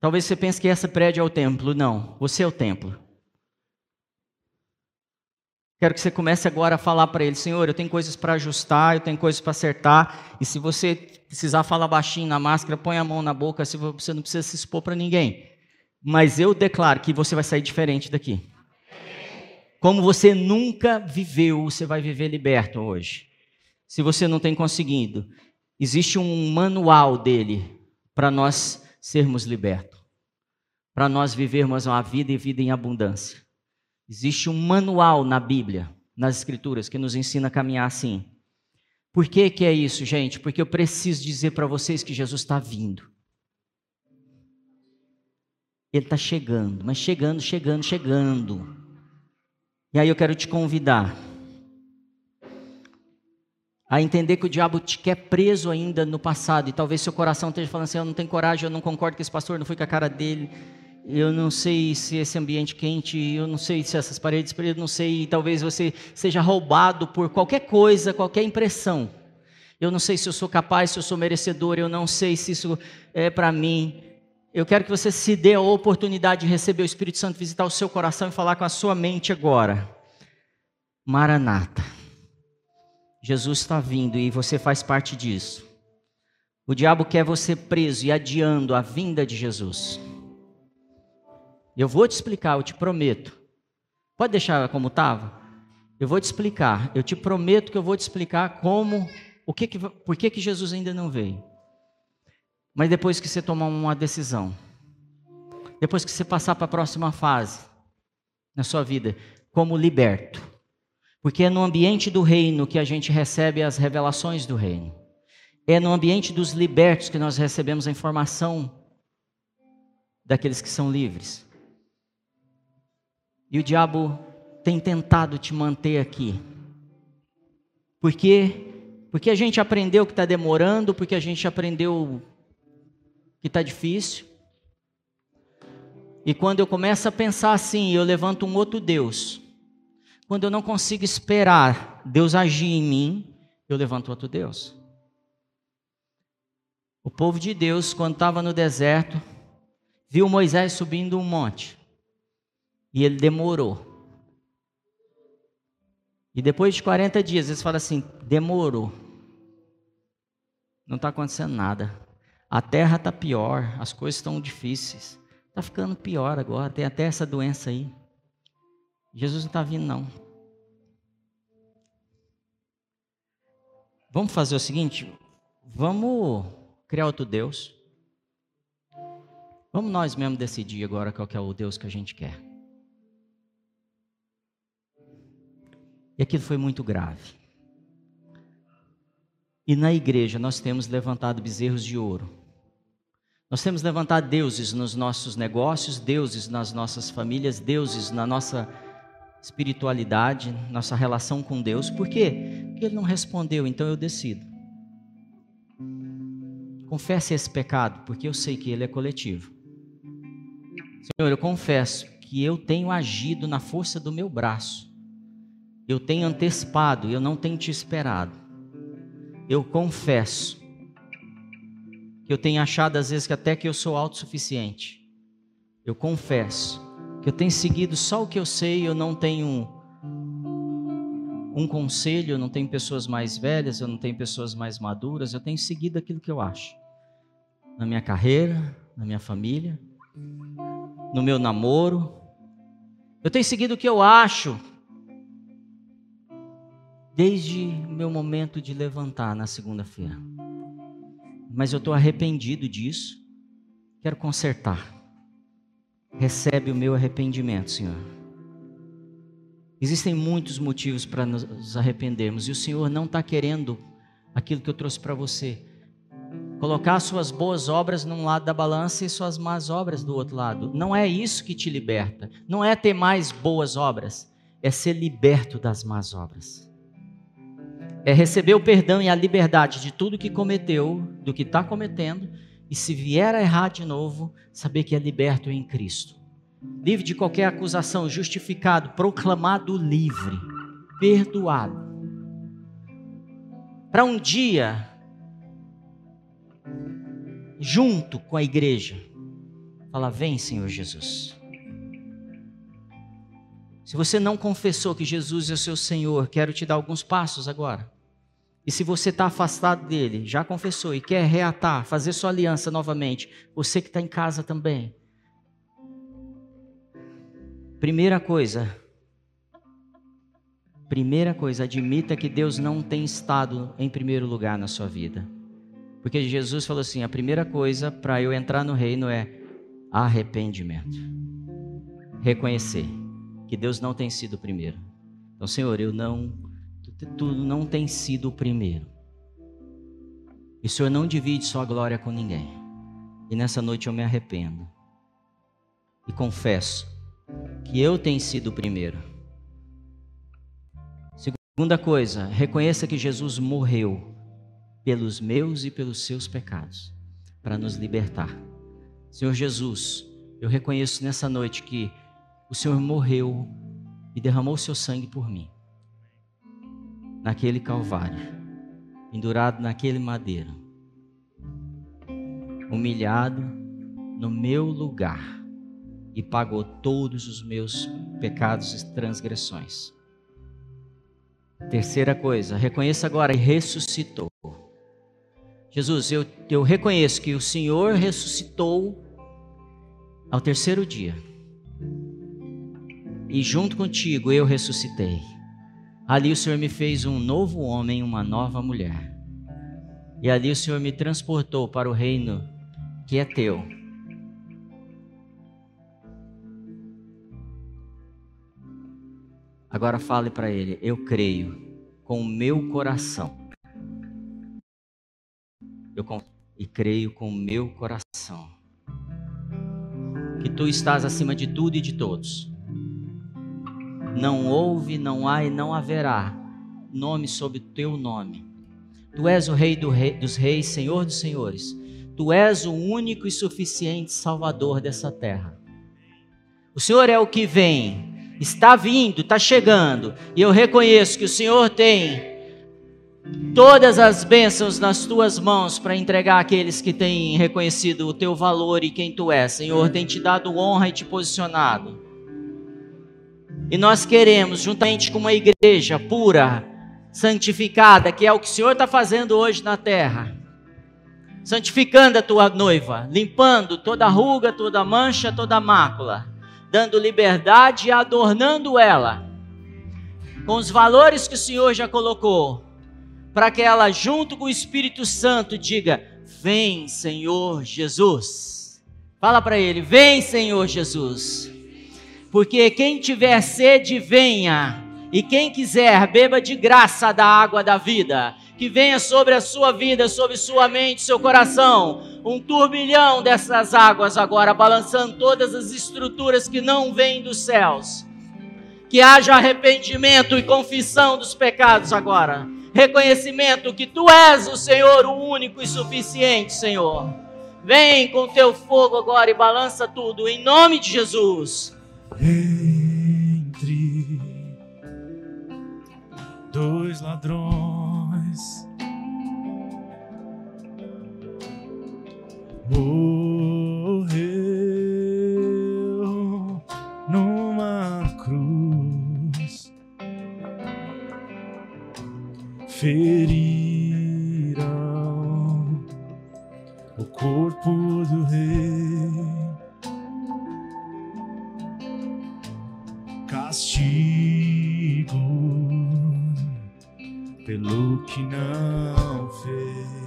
Talvez você pense que essa prédio é o templo, não, você é o templo. Quero que você comece agora a falar para ele, Senhor, eu tenho coisas para ajustar, eu tenho coisas para acertar, e se você precisar falar baixinho na máscara, põe a mão na boca, você não precisa se expor para ninguém. Mas eu declaro que você vai sair diferente daqui. Como você nunca viveu, você vai viver liberto hoje. Se você não tem conseguido, existe um manual dele para nós sermos libertos, para nós vivermos uma vida e vida em abundância. Existe um manual na Bíblia, nas Escrituras, que nos ensina a caminhar assim. Por que, que é isso, gente? Porque eu preciso dizer para vocês que Jesus está vindo. Ele está chegando, mas chegando, chegando, chegando. E aí eu quero te convidar a entender que o diabo te quer preso ainda no passado, e talvez seu coração esteja falando assim: eu não tenho coragem, eu não concordo com esse pastor, não fui com a cara dele, eu não sei se esse ambiente quente, eu não sei se essas paredes pretas, não sei, talvez você seja roubado por qualquer coisa, qualquer impressão. Eu não sei se eu sou capaz, se eu sou merecedor, eu não sei se isso é para mim. Eu quero que você se dê a oportunidade de receber o Espírito Santo, visitar o seu coração e falar com a sua mente agora. Maranata. Jesus está vindo e você faz parte disso. O diabo quer você preso e adiando a vinda de Jesus. Eu vou te explicar, eu te prometo. Pode deixar como estava? Eu vou te explicar. Eu te prometo que eu vou te explicar como, o que, que por que, que Jesus ainda não veio. Mas depois que você tomar uma decisão, depois que você passar para a próxima fase na sua vida, como liberto, porque é no ambiente do reino que a gente recebe as revelações do reino. É no ambiente dos libertos que nós recebemos a informação daqueles que são livres. E o diabo tem tentado te manter aqui. Por quê? Porque a gente aprendeu que está demorando, porque a gente aprendeu que está difícil. E quando eu começo a pensar assim, eu levanto um outro Deus. Quando eu não consigo esperar Deus agir em mim, eu levanto outro Deus. O povo de Deus, quando estava no deserto, viu Moisés subindo um monte. E ele demorou. E depois de 40 dias, eles falam assim: demorou. Não está acontecendo nada. A terra está pior, as coisas estão difíceis. Está ficando pior agora, tem até essa doença aí. Jesus não está vindo, não. Vamos fazer o seguinte: vamos criar outro Deus. Vamos nós mesmos decidir agora qual é o Deus que a gente quer. E aquilo foi muito grave. E na igreja nós temos levantado bezerros de ouro nós temos levantado deuses nos nossos negócios, deuses nas nossas famílias, deuses na nossa espiritualidade, nossa relação com Deus. Por quê? Ele não respondeu, então eu decido. Confesse esse pecado, porque eu sei que ele é coletivo. Senhor, eu confesso que eu tenho agido na força do meu braço. Eu tenho antecipado, eu não tenho te esperado. Eu confesso que eu tenho achado às vezes que até que eu sou autossuficiente. Eu confesso que eu tenho seguido só o que eu sei, eu não tenho um, conselho, eu não tenho pessoas mais velhas, eu não tenho pessoas mais maduras, eu tenho seguido aquilo que eu acho. Na minha carreira, na minha família, no meu namoro. Eu tenho seguido o que eu acho. Desde o meu momento de levantar na segunda-feira mas eu estou arrependido disso, quero consertar. Recebe o meu arrependimento, Senhor. Existem muitos motivos para nos arrependermos e o Senhor não está querendo aquilo que eu trouxe para você. Colocar suas boas obras num lado da balança e suas más obras do outro lado. Não é isso que te liberta. Não é ter mais boas obras. É ser liberto das más obras é receber o perdão e a liberdade de tudo que cometeu, do que está cometendo, e se vier a errar de novo, saber que é liberto em Cristo. Livre de qualquer acusação, justificado, proclamado livre, perdoado. Para um dia, junto com a igreja, falar: Vem, Senhor Jesus. Se você não confessou que Jesus é o seu Senhor, quero te dar alguns passos agora. E se você está afastado dele, já confessou e quer reatar, fazer sua aliança novamente, você que está em casa também. Primeira coisa, primeira coisa, admita que Deus não tem estado em primeiro lugar na sua vida. Porque Jesus falou assim: a primeira coisa para eu entrar no reino é arrependimento. Reconhecer que Deus não tem sido o primeiro. Então, Senhor, eu não, tudo não tem sido o primeiro. E o Senhor não divide sua glória com ninguém. E nessa noite eu me arrependo. E confesso que eu tenho sido o primeiro. Segunda coisa, reconheça que Jesus morreu pelos meus e pelos seus pecados para nos libertar. Senhor Jesus, eu reconheço nessa noite que o Senhor morreu e derramou seu sangue por mim. Naquele Calvário, pendurado naquele madeiro, humilhado no meu lugar e pagou todos os meus pecados e transgressões. Terceira coisa, reconheça agora ressuscitou. Jesus, eu, eu reconheço que o Senhor ressuscitou ao terceiro dia. E junto contigo eu ressuscitei. Ali o Senhor me fez um novo homem, uma nova mulher. E ali o Senhor me transportou para o reino que é teu. Agora fale para ele: Eu creio com o meu coração. Eu e creio com o meu coração que tu estás acima de tudo e de todos. Não houve, não há e não haverá nome sobre teu nome. Tu és o Rei do rei, dos Reis, Senhor dos Senhores. Tu és o único e suficiente Salvador dessa terra. O Senhor é o que vem, está vindo, está chegando, e eu reconheço que o Senhor tem todas as bênçãos nas tuas mãos para entregar àqueles que têm reconhecido o teu valor e quem tu és. Senhor, tem te dado honra e te posicionado. E nós queremos, juntamente com uma igreja pura, santificada, que é o que o Senhor está fazendo hoje na terra, santificando a tua noiva, limpando toda ruga, toda mancha, toda mácula, dando liberdade e adornando ela com os valores que o Senhor já colocou para que ela, junto com o Espírito Santo, diga: Vem, Senhor Jesus. Fala para ele: Vem, Senhor Jesus. Porque quem tiver sede, venha. E quem quiser, beba de graça da água da vida. Que venha sobre a sua vida, sobre sua mente, seu coração, um turbilhão dessas águas agora, balançando todas as estruturas que não vêm dos céus. Que haja arrependimento e confissão dos pecados agora reconhecimento que tu és o Senhor, o único e suficiente, Senhor. Vem com teu fogo agora e balança tudo, em nome de Jesus. Entre dois ladrões, morreu numa ferirão o corpo do rei. Castigo pelo que não fez.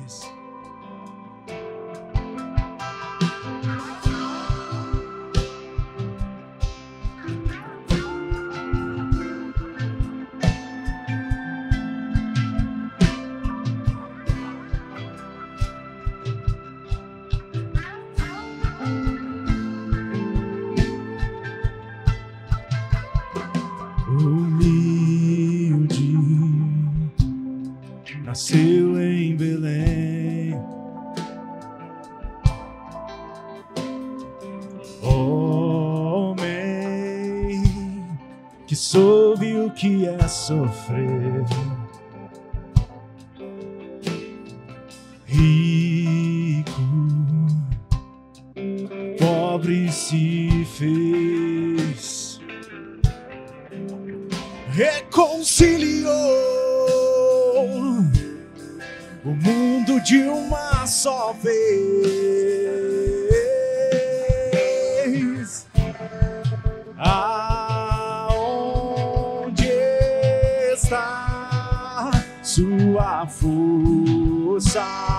Sofrer. Rico, pobre se fez, reconciliou o mundo de uma só vez. Força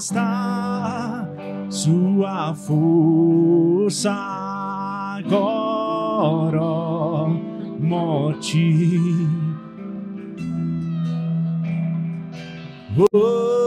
está sua força agora, morte. Oh.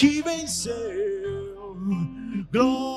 que venceu. Glória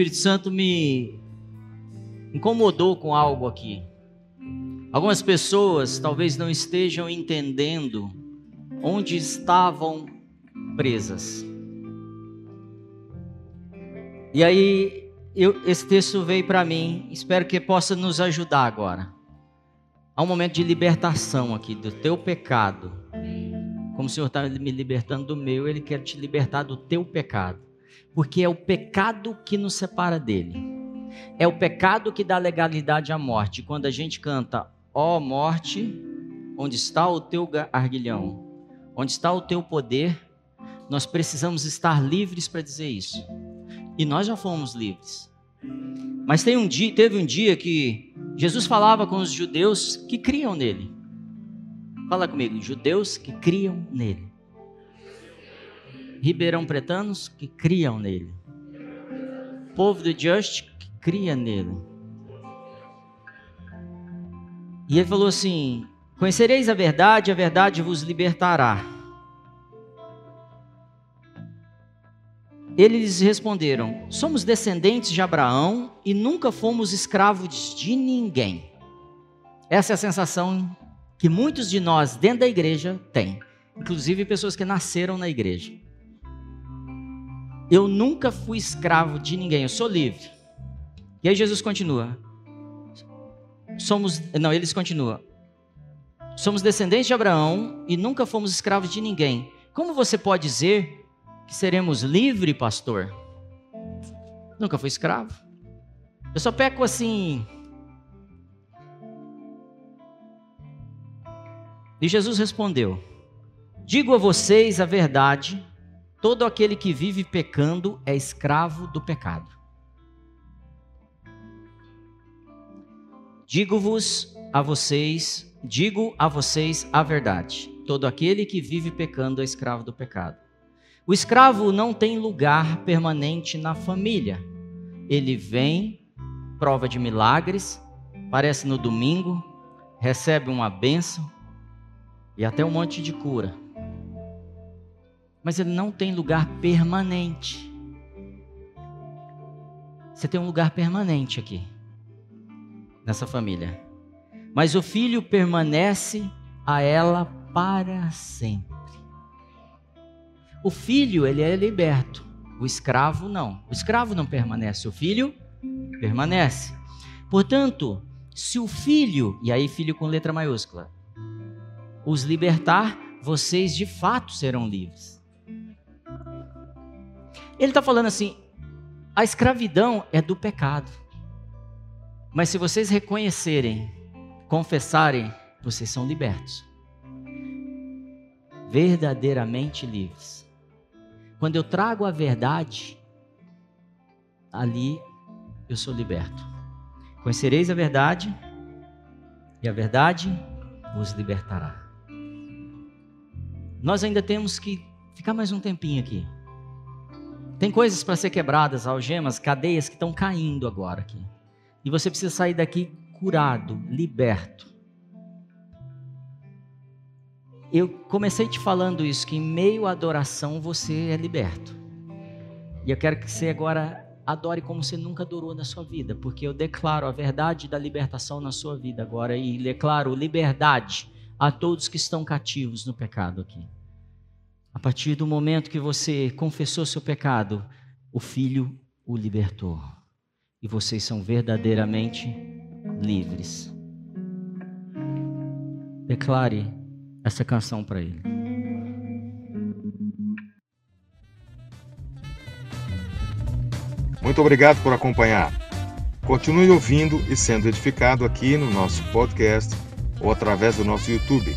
Espírito Santo me incomodou com algo aqui. Algumas pessoas talvez não estejam entendendo onde estavam presas. E aí, eu, esse texto veio para mim, espero que possa nos ajudar agora. Há um momento de libertação aqui do teu pecado. Como o Senhor está me libertando do meu, Ele quer te libertar do teu pecado. Porque é o pecado que nos separa dele. É o pecado que dá legalidade à morte. Quando a gente canta, ó oh, morte, onde está o teu arguilhão? Onde está o teu poder? Nós precisamos estar livres para dizer isso. E nós já fomos livres. Mas um dia, teve um dia que Jesus falava com os judeus que criam nele. Fala comigo, judeus que criam nele. Ribeirão Pretanos que criam nele. Povo do Just que cria nele. E ele falou assim: Conhecereis a verdade, a verdade vos libertará. Eles responderam: Somos descendentes de Abraão e nunca fomos escravos de ninguém. Essa é a sensação que muitos de nós dentro da igreja têm, inclusive pessoas que nasceram na igreja. Eu nunca fui escravo de ninguém, eu sou livre. E aí Jesus continua. Somos, não, eles continuam. Somos descendentes de Abraão e nunca fomos escravos de ninguém. Como você pode dizer que seremos livres, pastor? Nunca fui escravo. Eu só peco assim. E Jesus respondeu: Digo a vocês a verdade, todo aquele que vive pecando é escravo do pecado. Digo-vos a vocês, digo a vocês a verdade. Todo aquele que vive pecando é escravo do pecado. O escravo não tem lugar permanente na família. Ele vem, prova de milagres, aparece no domingo, recebe uma benção e até um monte de cura. Mas ele não tem lugar permanente. Você tem um lugar permanente aqui, nessa família. Mas o filho permanece a ela para sempre. O filho, ele é liberto. O escravo não. O escravo não permanece, o filho permanece. Portanto, se o filho, e aí filho com letra maiúscula, os libertar, vocês de fato serão livres. Ele está falando assim: a escravidão é do pecado. Mas se vocês reconhecerem, confessarem, vocês são libertos. Verdadeiramente livres. Quando eu trago a verdade, ali eu sou liberto. Conhecereis a verdade, e a verdade vos libertará. Nós ainda temos que ficar mais um tempinho aqui. Tem coisas para ser quebradas, algemas, cadeias que estão caindo agora aqui. E você precisa sair daqui curado, liberto eu comecei te falando isso, que em meio à adoração você é liberto. E eu quero que você agora adore como você nunca adorou na sua vida, porque eu declaro a verdade da libertação na sua vida agora e declaro liberdade a todos que estão cativos no pecado aqui. A partir do momento que você confessou seu pecado, o Filho o libertou. E vocês são verdadeiramente livres. Declare essa canção para ele. Muito obrigado por acompanhar. Continue ouvindo e sendo edificado aqui no nosso podcast ou através do nosso YouTube.